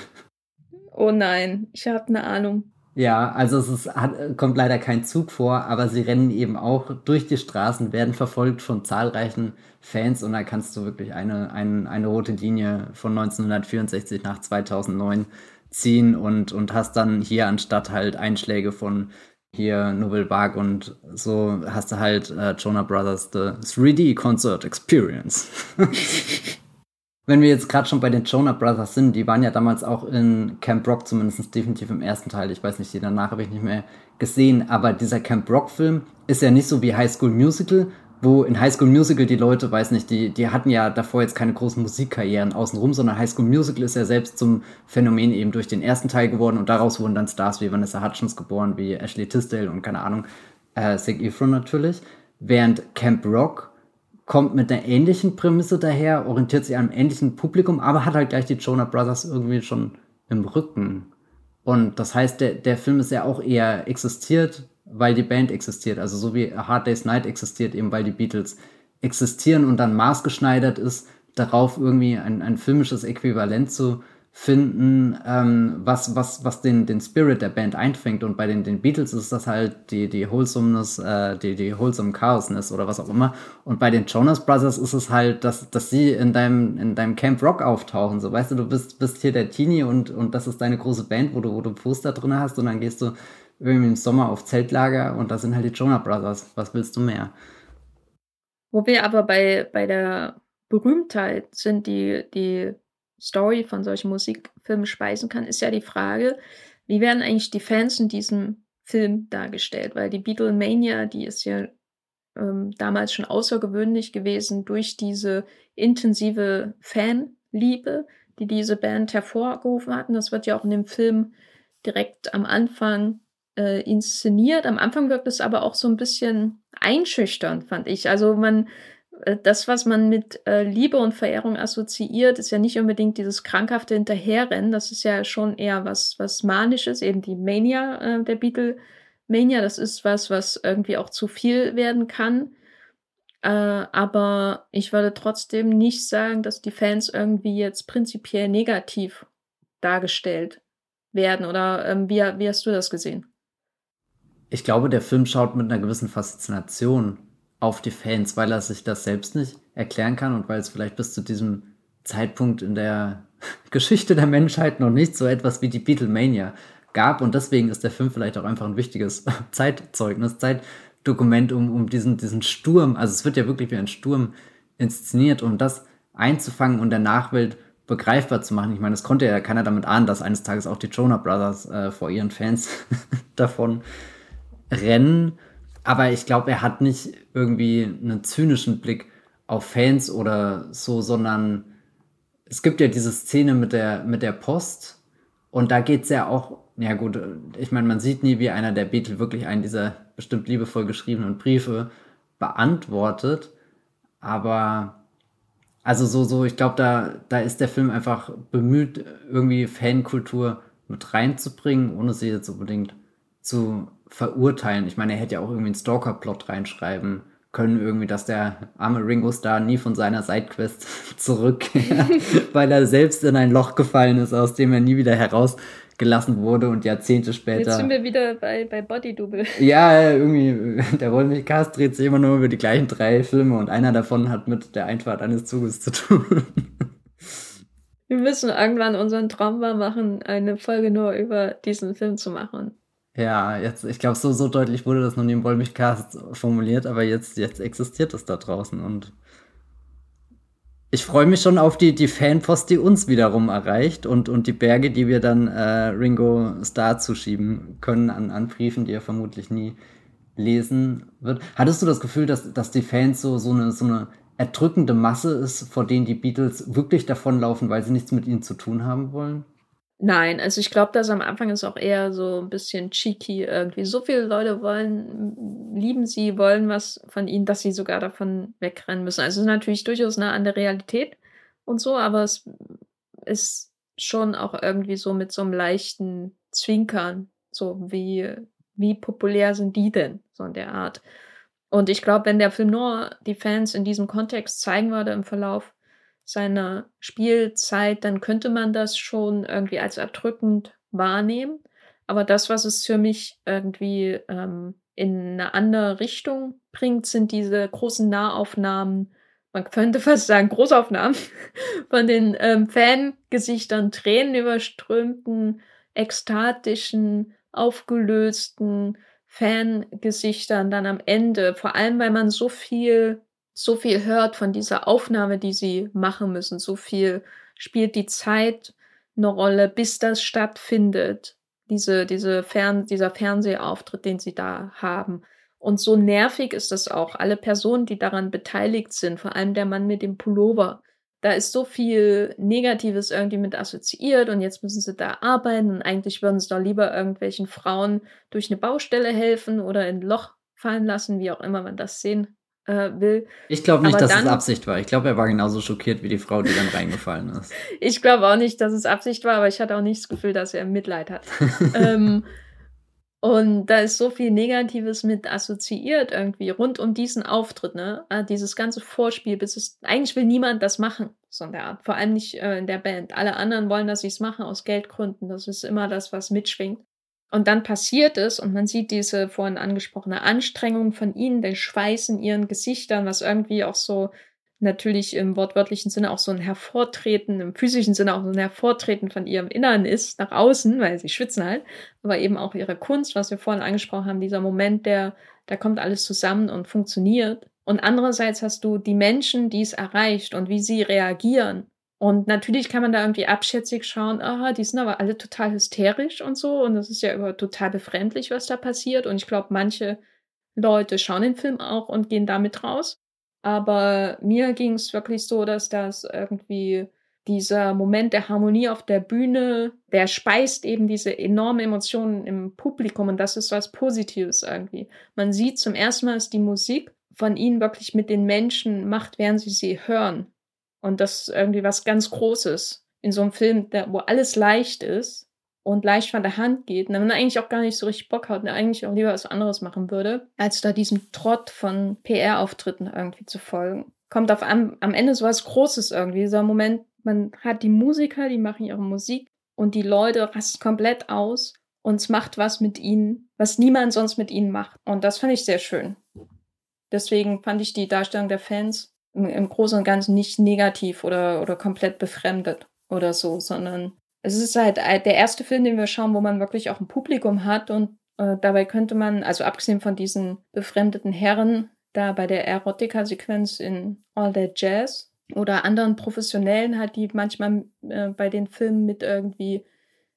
Oh nein, ich habe eine Ahnung. Ja, also es ist, hat, kommt leider kein Zug vor, aber sie rennen eben auch durch die Straßen, werden verfolgt von zahlreichen Fans und da kannst du wirklich eine, eine, eine rote Linie von 1964 nach 2009 ziehen und, und hast dann hier anstatt halt Einschläge von hier Nouvelle Vague und so hast du halt äh, Jonah Brothers The 3D Concert Experience. Wenn wir jetzt gerade schon bei den Jonah Brothers sind, die waren ja damals auch in Camp Rock, zumindest definitiv im ersten Teil. Ich weiß nicht, die danach habe ich nicht mehr gesehen. Aber dieser Camp Rock-Film ist ja nicht so wie High School Musical, wo in High School Musical die Leute, weiß nicht, die, die hatten ja davor jetzt keine großen Musikkarrieren außenrum, sondern High School Musical ist ja selbst zum Phänomen eben durch den ersten Teil geworden und daraus wurden dann Stars wie Vanessa Hutchins geboren, wie Ashley Tisdale und keine Ahnung, äh, Zac Efron natürlich. Während Camp Rock kommt mit einer ähnlichen Prämisse daher, orientiert sich an einem ähnlichen Publikum, aber hat halt gleich die Jonah Brothers irgendwie schon im Rücken. Und das heißt, der, der Film ist ja auch eher existiert, weil die Band existiert. Also so wie A Hard Day's Night existiert, eben weil die Beatles existieren und dann maßgeschneidert ist, darauf irgendwie ein, ein filmisches Äquivalent zu finden, ähm, was, was, was den, den Spirit der Band einfängt. Und bei den, den Beatles ist das halt die, die Wholesomeness, äh, die, die Wholesome Chaosness oder was auch immer. Und bei den Jonas Brothers ist es halt, dass, dass sie in deinem, in deinem Camp Rock auftauchen. So, weißt du, du bist, bist hier der Teenie und, und das ist deine große Band, wo du, wo du Poster drin hast und dann gehst du irgendwie im Sommer auf Zeltlager und da sind halt die Jonah Brothers. Was willst du mehr? Wo wir aber bei, bei der Berühmtheit sind, die, die Story von solchen Musikfilmen speisen kann, ist ja die Frage, wie werden eigentlich die Fans in diesem Film dargestellt? Weil die Beatlemania, die ist ja ähm, damals schon außergewöhnlich gewesen durch diese intensive Fanliebe, die diese Band hervorgerufen hatten. Das wird ja auch in dem Film direkt am Anfang äh, inszeniert. Am Anfang wirkt es aber auch so ein bisschen einschüchternd, fand ich. Also man das, was man mit äh, Liebe und Verehrung assoziiert, ist ja nicht unbedingt dieses krankhafte Hinterherrennen. Das ist ja schon eher was, was Manisches, eben die Mania äh, der Beatlemania. Das ist was, was irgendwie auch zu viel werden kann. Äh, aber ich würde trotzdem nicht sagen, dass die Fans irgendwie jetzt prinzipiell negativ dargestellt werden. Oder ähm, wie, wie hast du das gesehen? Ich glaube, der Film schaut mit einer gewissen Faszination auf die Fans, weil er sich das selbst nicht erklären kann und weil es vielleicht bis zu diesem Zeitpunkt in der Geschichte der Menschheit noch nicht so etwas wie die Beatlemania gab. Und deswegen ist der Film vielleicht auch einfach ein wichtiges Zeitzeugnis, Zeitdokument, um, um diesen, diesen Sturm, also es wird ja wirklich wie ein Sturm inszeniert, um das einzufangen und der Nachwelt begreifbar zu machen. Ich meine, es konnte ja keiner damit ahnen, dass eines Tages auch die Jonah Brothers äh, vor ihren Fans davon rennen aber ich glaube, er hat nicht irgendwie einen zynischen Blick auf Fans oder so, sondern es gibt ja diese Szene mit der, mit der Post und da geht es ja auch, ja gut, ich meine, man sieht nie, wie einer der Betel wirklich einen dieser bestimmt liebevoll geschriebenen Briefe beantwortet, aber also so, so, ich glaube, da, da ist der Film einfach bemüht, irgendwie Fankultur mit reinzubringen, ohne sie jetzt unbedingt zu verurteilen. Ich meine, er hätte ja auch irgendwie einen Stalker-Plot reinschreiben können, irgendwie, dass der arme Ringo Starr nie von seiner Sidequest zurückkehrt, weil er selbst in ein Loch gefallen ist, aus dem er nie wieder herausgekommen gelassen wurde und Jahrzehnte später. Jetzt sind wir wieder bei, bei Body Double. Ja, irgendwie, der Wollmilchcast dreht sich immer nur über die gleichen drei Filme und einer davon hat mit der Einfahrt eines Zuges zu tun. Wir müssen irgendwann unseren Traum wahr machen, eine Folge nur über diesen Film zu machen. Ja, jetzt, ich glaube, so, so deutlich wurde das noch nie im Wollmilchcast formuliert, aber jetzt, jetzt existiert es da draußen und ich freue mich schon auf die, die Fanpost, die uns wiederum erreicht und, und die Berge, die wir dann äh, Ringo Starr zuschieben können an, an Briefen, die er vermutlich nie lesen wird. Hattest du das Gefühl, dass, dass die Fans so, so, eine, so eine erdrückende Masse ist, vor denen die Beatles wirklich davonlaufen, weil sie nichts mit ihnen zu tun haben wollen? Nein, also ich glaube, dass am Anfang ist auch eher so ein bisschen cheeky irgendwie. So viele Leute wollen, lieben sie, wollen was von ihnen, dass sie sogar davon wegrennen müssen. Also natürlich durchaus nah an der Realität und so, aber es ist schon auch irgendwie so mit so einem leichten Zwinkern, so wie, wie populär sind die denn, so in der Art. Und ich glaube, wenn der Film nur die Fans in diesem Kontext zeigen würde im Verlauf, seiner Spielzeit, dann könnte man das schon irgendwie als erdrückend wahrnehmen. Aber das, was es für mich irgendwie ähm, in eine andere Richtung bringt, sind diese großen Nahaufnahmen, man könnte fast sagen Großaufnahmen, von den ähm, Fangesichtern, tränenüberströmten, ekstatischen, aufgelösten Fangesichtern dann am Ende, vor allem weil man so viel so viel hört von dieser Aufnahme, die sie machen müssen. So viel spielt die Zeit eine Rolle, bis das stattfindet. Diese, diese Fern dieser Fernsehauftritt, den sie da haben. Und so nervig ist das auch. Alle Personen, die daran beteiligt sind, vor allem der Mann mit dem Pullover. Da ist so viel Negatives irgendwie mit assoziiert und jetzt müssen sie da arbeiten und eigentlich würden sie doch lieber irgendwelchen Frauen durch eine Baustelle helfen oder in ein Loch fallen lassen, wie auch immer man das sehen äh, will. Ich glaube nicht, Aber dass dann, es Absicht war. Ich glaube, er war genauso schockiert wie die Frau, die dann reingefallen ist. ich glaube auch nicht, dass es Absicht war, aber ich hatte auch nicht das Gefühl, dass er Mitleid hat. ähm, und da ist so viel Negatives mit assoziiert irgendwie rund um diesen Auftritt, ne? Ah, dieses ganze Vorspiel, bis es eigentlich will niemand das machen, so in der Art. Vor allem nicht äh, in der Band. Alle anderen wollen, dass sie es machen aus Geldgründen. Das ist immer das, was mitschwingt. Und dann passiert es und man sieht diese vorhin angesprochene Anstrengung von ihnen, den Schweiß in ihren Gesichtern, was irgendwie auch so natürlich im wortwörtlichen Sinne auch so ein Hervortreten, im physischen Sinne auch so ein Hervortreten von ihrem Innern ist, nach außen, weil sie schwitzen halt, aber eben auch ihre Kunst, was wir vorhin angesprochen haben, dieser Moment, der, da kommt alles zusammen und funktioniert. Und andererseits hast du die Menschen, die es erreicht und wie sie reagieren. Und natürlich kann man da irgendwie abschätzig schauen, aha, die sind aber alle total hysterisch und so. Und das ist ja immer total befremdlich, was da passiert. Und ich glaube, manche Leute schauen den Film auch und gehen damit raus. Aber mir ging es wirklich so, dass das irgendwie dieser Moment der Harmonie auf der Bühne, der speist eben diese enorme Emotionen im Publikum und das ist was Positives irgendwie. Man sieht zum ersten Mal, dass die Musik von ihnen wirklich mit den Menschen macht, während sie sie hören. Und das ist irgendwie was ganz Großes in so einem Film, der, wo alles leicht ist und leicht von der Hand geht. Und man eigentlich auch gar nicht so richtig Bock hat und eigentlich auch lieber was anderes machen würde, als da diesem Trott von PR-Auftritten irgendwie zu folgen. Kommt auf am, am Ende so was Großes irgendwie. Dieser Moment, man hat die Musiker, die machen ihre Musik und die Leute rasten komplett aus und es macht was mit ihnen, was niemand sonst mit ihnen macht. Und das fand ich sehr schön. Deswegen fand ich die Darstellung der Fans im Großen und Ganzen nicht negativ oder, oder komplett befremdet oder so, sondern es ist halt der erste Film, den wir schauen, wo man wirklich auch ein Publikum hat und äh, dabei könnte man, also abgesehen von diesen befremdeten Herren, da bei der Erotika-Sequenz in All That Jazz oder anderen Professionellen halt, die manchmal äh, bei den Filmen mit irgendwie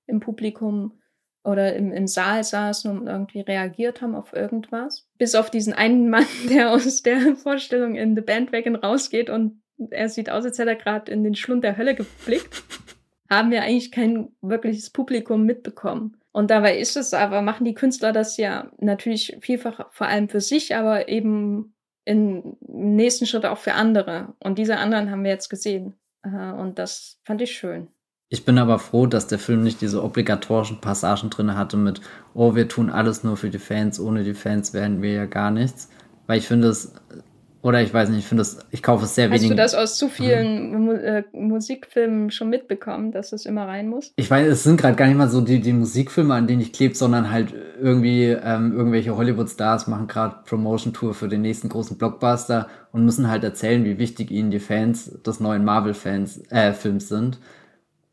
im Publikum oder im, im Saal saßen und irgendwie reagiert haben auf irgendwas. Bis auf diesen einen Mann, der aus der Vorstellung in The Bandwagon rausgeht und er sieht aus, als hätte er gerade in den Schlund der Hölle geblickt, haben wir eigentlich kein wirkliches Publikum mitbekommen. Und dabei ist es aber, machen die Künstler das ja natürlich vielfach vor allem für sich, aber eben im nächsten Schritt auch für andere. Und diese anderen haben wir jetzt gesehen. Und das fand ich schön. Ich bin aber froh, dass der Film nicht diese obligatorischen Passagen drin hatte mit, oh, wir tun alles nur für die Fans, ohne die Fans wären wir ja gar nichts. Weil ich finde es Oder ich weiß nicht, ich finde das, ich kaufe es sehr wenig. Hast du das aus zu vielen mhm. Äh, Musikfilmen schon mitbekommen, dass es immer rein muss? Ich weiß, es sind gerade gar nicht mal so die, die Musikfilme, an denen ich klebe, sondern halt irgendwie ähm, irgendwelche Hollywood-Stars machen gerade Promotion-Tour für den nächsten großen Blockbuster und müssen halt erzählen, wie wichtig ihnen die Fans des neuen Marvel-Fans äh, Films sind.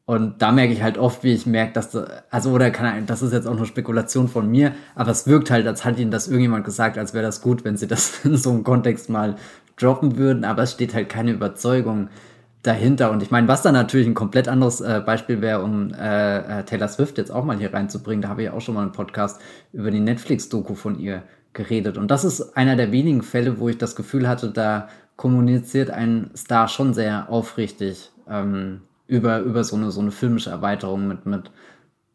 Und da merke ich halt oft, wie ich merke, dass, also, oder kann, das ist jetzt auch nur Spekulation von mir, aber es wirkt halt, als hat ihnen das irgendjemand gesagt, als wäre das gut, wenn sie das in so einem Kontext mal droppen würden, aber es steht halt keine Überzeugung dahinter. Und ich meine, was dann natürlich ein komplett anderes äh, Beispiel wäre, um äh, äh, Taylor Swift jetzt auch mal hier reinzubringen, da habe ich auch schon mal einen Podcast über die Netflix-Doku von ihr geredet. Und das ist einer der wenigen Fälle, wo ich das Gefühl hatte, da kommuniziert ein Star schon sehr aufrichtig. Ähm, über, über so, eine, so eine filmische Erweiterung mit, mit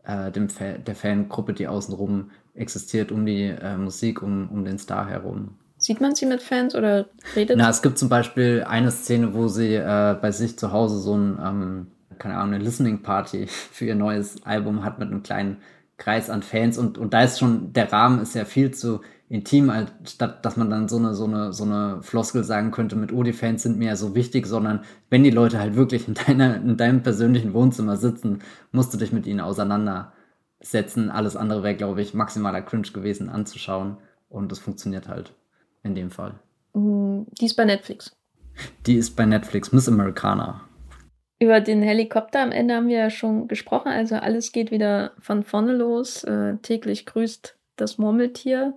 äh, dem Fa der Fangruppe, die außenrum existiert, um die äh, Musik, um, um den Star herum. Sieht man sie mit Fans oder redet Na, es gibt zum Beispiel eine Szene, wo sie äh, bei sich zu Hause so ein, ähm, keine Ahnung, eine Listening Party für ihr neues Album hat mit einem kleinen Kreis an Fans und, und da ist schon, der Rahmen ist ja viel zu intim, statt dass man dann so eine, so eine, so eine Floskel sagen könnte mit, oh, die Fans sind mir ja so wichtig, sondern wenn die Leute halt wirklich in, deiner, in deinem persönlichen Wohnzimmer sitzen, musst du dich mit ihnen auseinandersetzen. Alles andere wäre, glaube ich, maximaler Cringe gewesen anzuschauen. Und das funktioniert halt in dem Fall. Mm, die ist bei Netflix. Die ist bei Netflix, Miss Americana. Über den Helikopter am Ende haben wir ja schon gesprochen. Also alles geht wieder von vorne los. Äh, täglich grüßt das Murmeltier.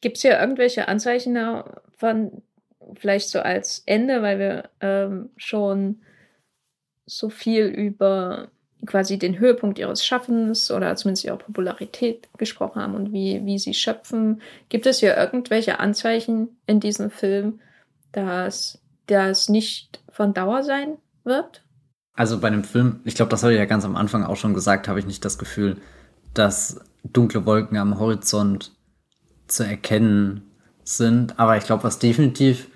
Gibt es hier irgendwelche Anzeichen von, vielleicht so als Ende, weil wir ähm, schon so viel über quasi den Höhepunkt ihres Schaffens oder zumindest ihrer Popularität gesprochen haben und wie, wie sie schöpfen. Gibt es hier irgendwelche Anzeichen in diesem Film, dass das nicht von Dauer sein wird? Also bei dem Film, ich glaube, das habe ich ja ganz am Anfang auch schon gesagt, habe ich nicht das Gefühl, dass dunkle Wolken am Horizont zu erkennen sind. Aber ich glaube, was definitiv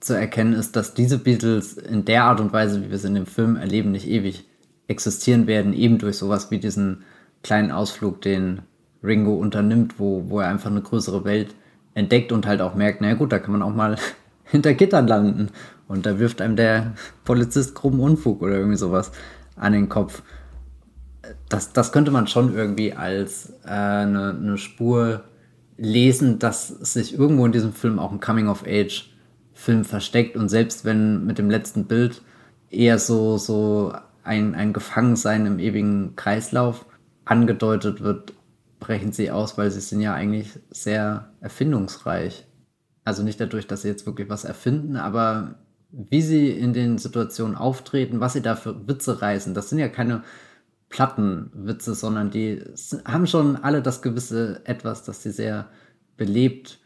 zu erkennen ist, dass diese Beatles in der Art und Weise, wie wir es in dem Film erleben, nicht ewig existieren werden, eben durch sowas wie diesen kleinen Ausflug, den Ringo unternimmt, wo, wo er einfach eine größere Welt entdeckt und halt auch merkt, na gut, da kann man auch mal hinter Gittern landen. Und da wirft einem der Polizist groben Unfug oder irgendwie sowas an den Kopf. Das, das könnte man schon irgendwie als äh, eine, eine Spur lesen, dass sich irgendwo in diesem Film auch ein Coming-of-Age-Film versteckt und selbst wenn mit dem letzten Bild eher so, so ein, ein Gefangensein im ewigen Kreislauf angedeutet wird, brechen sie aus, weil sie sind ja eigentlich sehr erfindungsreich. Also nicht dadurch, dass sie jetzt wirklich was erfinden, aber wie sie in den Situationen auftreten, was sie da für Witze reißen, das sind ja keine Plattenwitze, sondern die haben schon alle das gewisse Etwas, dass sie sehr belebt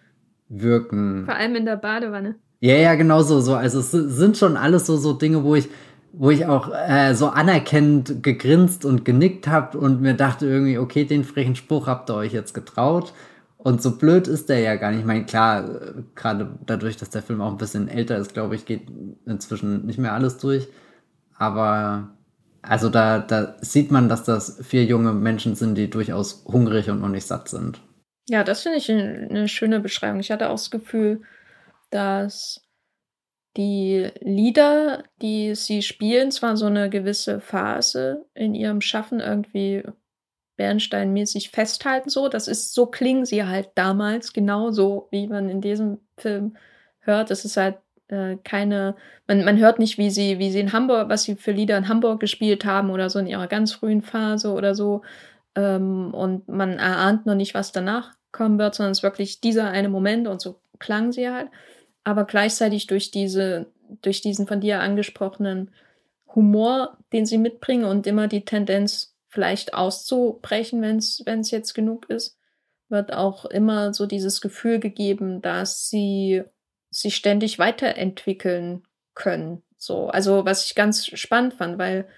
wirken. Vor allem in der Badewanne. Ja, ja, genau so. so. Also es sind schon alles so, so Dinge, wo ich, wo ich auch äh, so anerkennend gegrinst und genickt habe und mir dachte irgendwie, okay, den frechen Spruch habt ihr euch jetzt getraut. Und so blöd ist der ja gar nicht. Ich meine, klar, gerade dadurch, dass der Film auch ein bisschen älter ist, glaube ich, geht inzwischen nicht mehr alles durch. Aber also da, da sieht man, dass das vier junge Menschen sind, die durchaus hungrig und noch nicht satt sind. Ja, das finde ich eine schöne Beschreibung. Ich hatte auch das Gefühl, dass die Lieder, die sie spielen, zwar so eine gewisse Phase in ihrem Schaffen irgendwie Bernstein-mäßig festhalten, so. Das ist, so klingen sie halt damals, genauso wie man in diesem Film hört. Das ist halt äh, keine, man, man hört nicht, wie sie, wie sie in Hamburg, was sie für Lieder in Hamburg gespielt haben oder so in ihrer ganz frühen Phase oder so. Ähm, und man erahnt noch nicht, was danach kommen wird, sondern es ist wirklich dieser eine Moment und so klang sie halt. Aber gleichzeitig durch diese, durch diesen von dir angesprochenen Humor, den sie mitbringen und immer die Tendenz, vielleicht auszubrechen, wenn es jetzt genug ist, wird auch immer so dieses Gefühl gegeben, dass sie sich ständig weiterentwickeln können. So, also was ich ganz spannend fand, weil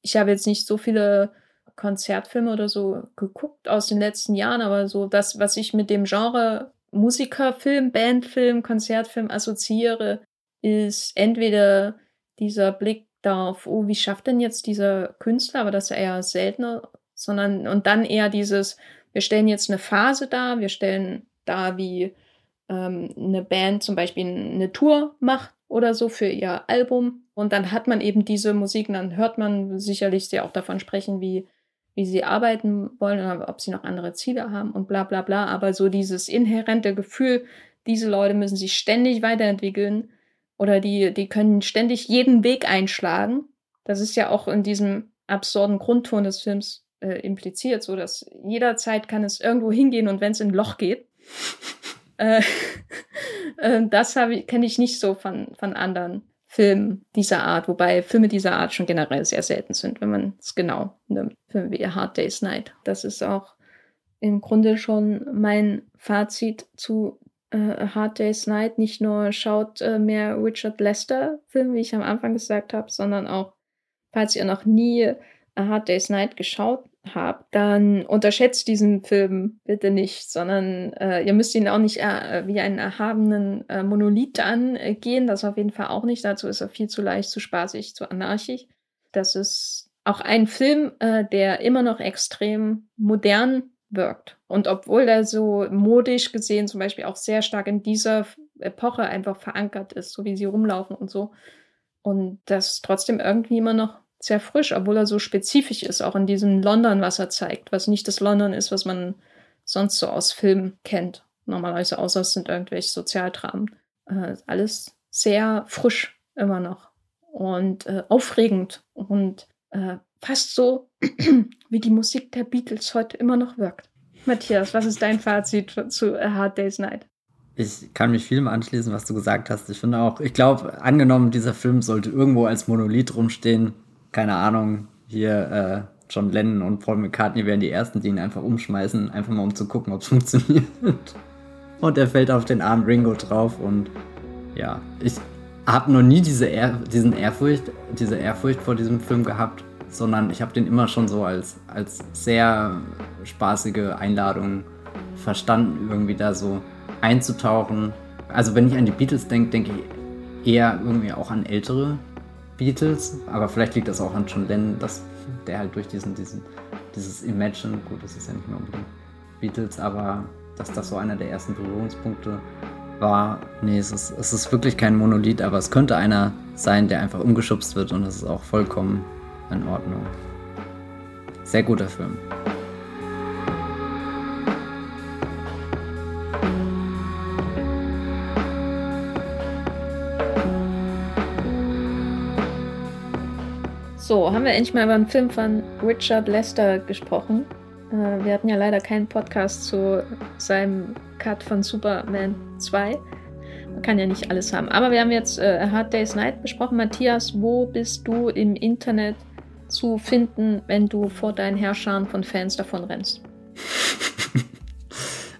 ich habe jetzt nicht so viele Konzertfilme oder so geguckt aus den letzten Jahren, aber so das, was ich mit dem Genre Musikerfilm, Bandfilm, Konzertfilm assoziiere, ist entweder dieser Blick darauf, oh, wie schafft denn jetzt dieser Künstler, aber das ist eher seltener, sondern und dann eher dieses, wir stellen jetzt eine Phase dar, wir stellen da, wie ähm, eine Band zum Beispiel eine Tour macht oder so für ihr Album. Und dann hat man eben diese Musik und dann hört man sicherlich sie auch davon sprechen, wie, wie sie arbeiten wollen oder ob sie noch andere Ziele haben und bla bla bla. Aber so dieses inhärente Gefühl, diese Leute müssen sich ständig weiterentwickeln oder die, die können ständig jeden Weg einschlagen. Das ist ja auch in diesem absurden Grundton des Films äh, impliziert, so dass jederzeit kann es irgendwo hingehen und wenn es in ein Loch geht. äh, äh, das kenne ich nicht so von, von anderen Filmen dieser Art, wobei Filme dieser Art schon generell sehr selten sind, wenn man es genau nimmt. Filme wie A Hard Day's Night. Das ist auch im Grunde schon mein Fazit zu äh, A Hard Day's Night. Nicht nur schaut äh, mehr Richard Lester Filme, wie ich am Anfang gesagt habe, sondern auch, falls ihr noch nie A Hard Day's Night geschaut habt, dann unterschätzt diesen Film bitte nicht, sondern äh, ihr müsst ihn auch nicht äh, wie einen erhabenen äh, Monolith angehen, das auf jeden Fall auch nicht. Dazu ist er viel zu leicht, zu spaßig, zu anarchisch. Das ist auch ein Film, äh, der immer noch extrem modern wirkt. Und obwohl er so modisch gesehen zum Beispiel auch sehr stark in dieser Epoche einfach verankert ist, so wie sie rumlaufen und so. Und das trotzdem irgendwie immer noch sehr frisch, obwohl er so spezifisch ist, auch in diesem London, was er zeigt, was nicht das London ist, was man sonst so aus Filmen kennt. Normalerweise, außer es sind irgendwelche Sozialdramen. Äh, alles sehr frisch immer noch und äh, aufregend und äh, fast so, wie die Musik der Beatles heute immer noch wirkt. Matthias, was ist dein Fazit zu A Hard Day's Night? Ich kann mich vielem anschließen, was du gesagt hast. Ich finde auch, ich glaube, angenommen, dieser Film sollte irgendwo als Monolith rumstehen, keine Ahnung, hier äh, John Lennon und Paul McCartney wären die ersten, die ihn einfach umschmeißen, einfach mal um zu gucken, ob es funktioniert. Und er fällt auf den Arm Ringo drauf und ja, ich habe noch nie diese, Ehr diesen Ehrfurcht, diese Ehrfurcht vor diesem Film gehabt, sondern ich habe den immer schon so als, als sehr spaßige Einladung verstanden, irgendwie da so einzutauchen. Also wenn ich an die Beatles denke, denke ich eher irgendwie auch an ältere Beatles, aber vielleicht liegt das auch an John Lennon, dass der halt durch diesen, diesen, dieses Imagine, gut, das ist ja nicht mehr unbedingt Beatles, aber dass das so einer der ersten Berührungspunkte war. Nee, es ist, es ist wirklich kein Monolith, aber es könnte einer sein, der einfach umgeschubst wird und das ist auch vollkommen in Ordnung. Sehr guter Film. Haben wir endlich mal über einen Film von Richard Lester gesprochen. Äh, wir hatten ja leider keinen Podcast zu seinem Cut von Superman 2. Man kann ja nicht alles haben. Aber wir haben jetzt äh, Hard Day's Night besprochen. Matthias, wo bist du im Internet zu finden, wenn du vor deinen Herrschern von Fans davon rennst?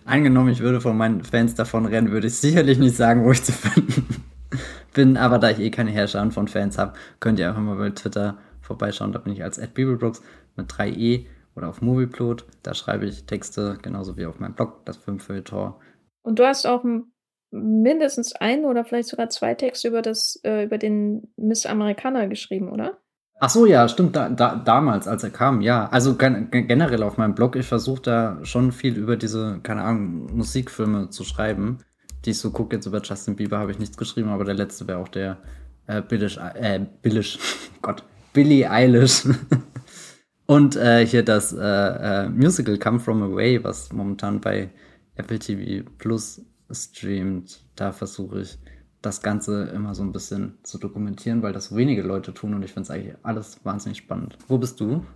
Angenommen, ich würde von meinen Fans davon rennen, würde ich sicherlich nicht sagen, wo ich zu finden bin. Aber da ich eh keine Herrscher von Fans habe, könnt ihr einfach mal bei Twitter vorbeischauen. Da bin ich als Bibelbrooks mit 3e oder auf Movieplot. Da schreibe ich Texte, genauso wie auf meinem Blog, das Filmfeuilleton. Und du hast auch mindestens ein oder vielleicht sogar zwei Texte über, das, äh, über den Miss Amerikaner geschrieben, oder? Ach so, ja, stimmt, da, da, damals, als er kam, ja. Also generell auf meinem Blog, ich versuche da schon viel über diese, keine Ahnung, Musikfilme zu schreiben, die ich so gucke. Jetzt über Justin Bieber habe ich nichts geschrieben, aber der letzte wäre auch der äh, Billish, äh, Billish, Gott, Billie Eilish. Und äh, hier das äh, äh, Musical Come From Away, was momentan bei Apple TV Plus streamt. Da versuche ich das Ganze immer so ein bisschen zu dokumentieren, weil das wenige Leute tun und ich finde es eigentlich alles wahnsinnig spannend. Wo bist du?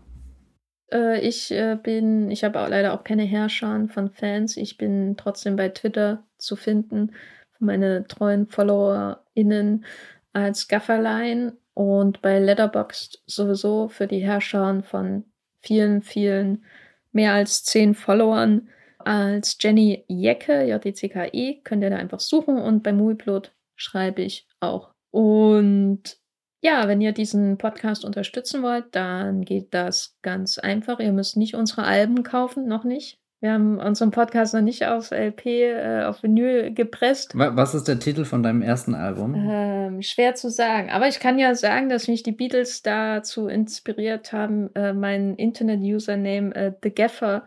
Äh, ich äh, bin, ich habe leider auch keine Herrscher von Fans. Ich bin trotzdem bei Twitter zu finden. Meine treuen FollowerInnen als Gafferlein und bei Letterboxd sowieso für die Herrscher von vielen, vielen, mehr als zehn Followern als Jenny Jecke, JDCKE, könnt ihr da einfach suchen und bei Movieplot schreibe ich auch. Und ja, wenn ihr diesen Podcast unterstützen wollt, dann geht das ganz einfach. Ihr müsst nicht unsere Alben kaufen, noch nicht. Wir haben unseren Podcast noch nicht auf LP, äh, auf Vinyl gepresst. Was ist der Titel von deinem ersten Album? Ähm, schwer zu sagen. Aber ich kann ja sagen, dass mich die Beatles dazu inspiriert haben, äh, meinen Internet-Username äh, The Gaffer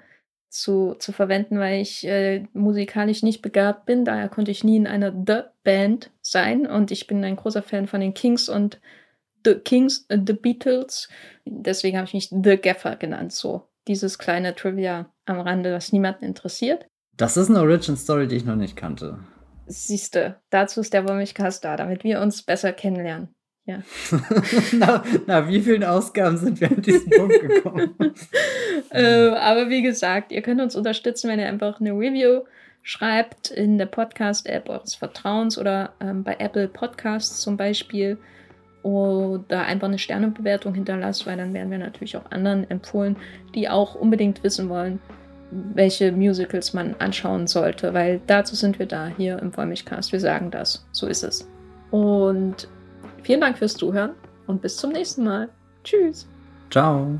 zu, zu verwenden, weil ich äh, musikalisch nicht begabt bin. Daher konnte ich nie in einer The-Band sein. Und ich bin ein großer Fan von den Kings und The Kings, äh, The Beatles. Deswegen habe ich mich The Gaffer genannt. So dieses kleine Trivia am Rande, das niemanden interessiert. Das ist eine Origin Story, die ich noch nicht kannte. Siehste, dazu ist der Wollmilchcast da, damit wir uns besser kennenlernen. Ja. nach, nach wie vielen Ausgaben sind wir an diesen Punkt gekommen? äh, aber wie gesagt, ihr könnt uns unterstützen, wenn ihr einfach eine Review schreibt in der Podcast-App eures Vertrauens oder ähm, bei Apple Podcasts zum Beispiel oder einfach eine Sternebewertung hinterlasst, weil dann werden wir natürlich auch anderen empfohlen, die auch unbedingt wissen wollen, welche Musicals man anschauen sollte, weil dazu sind wir da hier im Wollmilchcast. Wir sagen das. So ist es. Und vielen Dank fürs Zuhören und bis zum nächsten Mal. Tschüss. Ciao.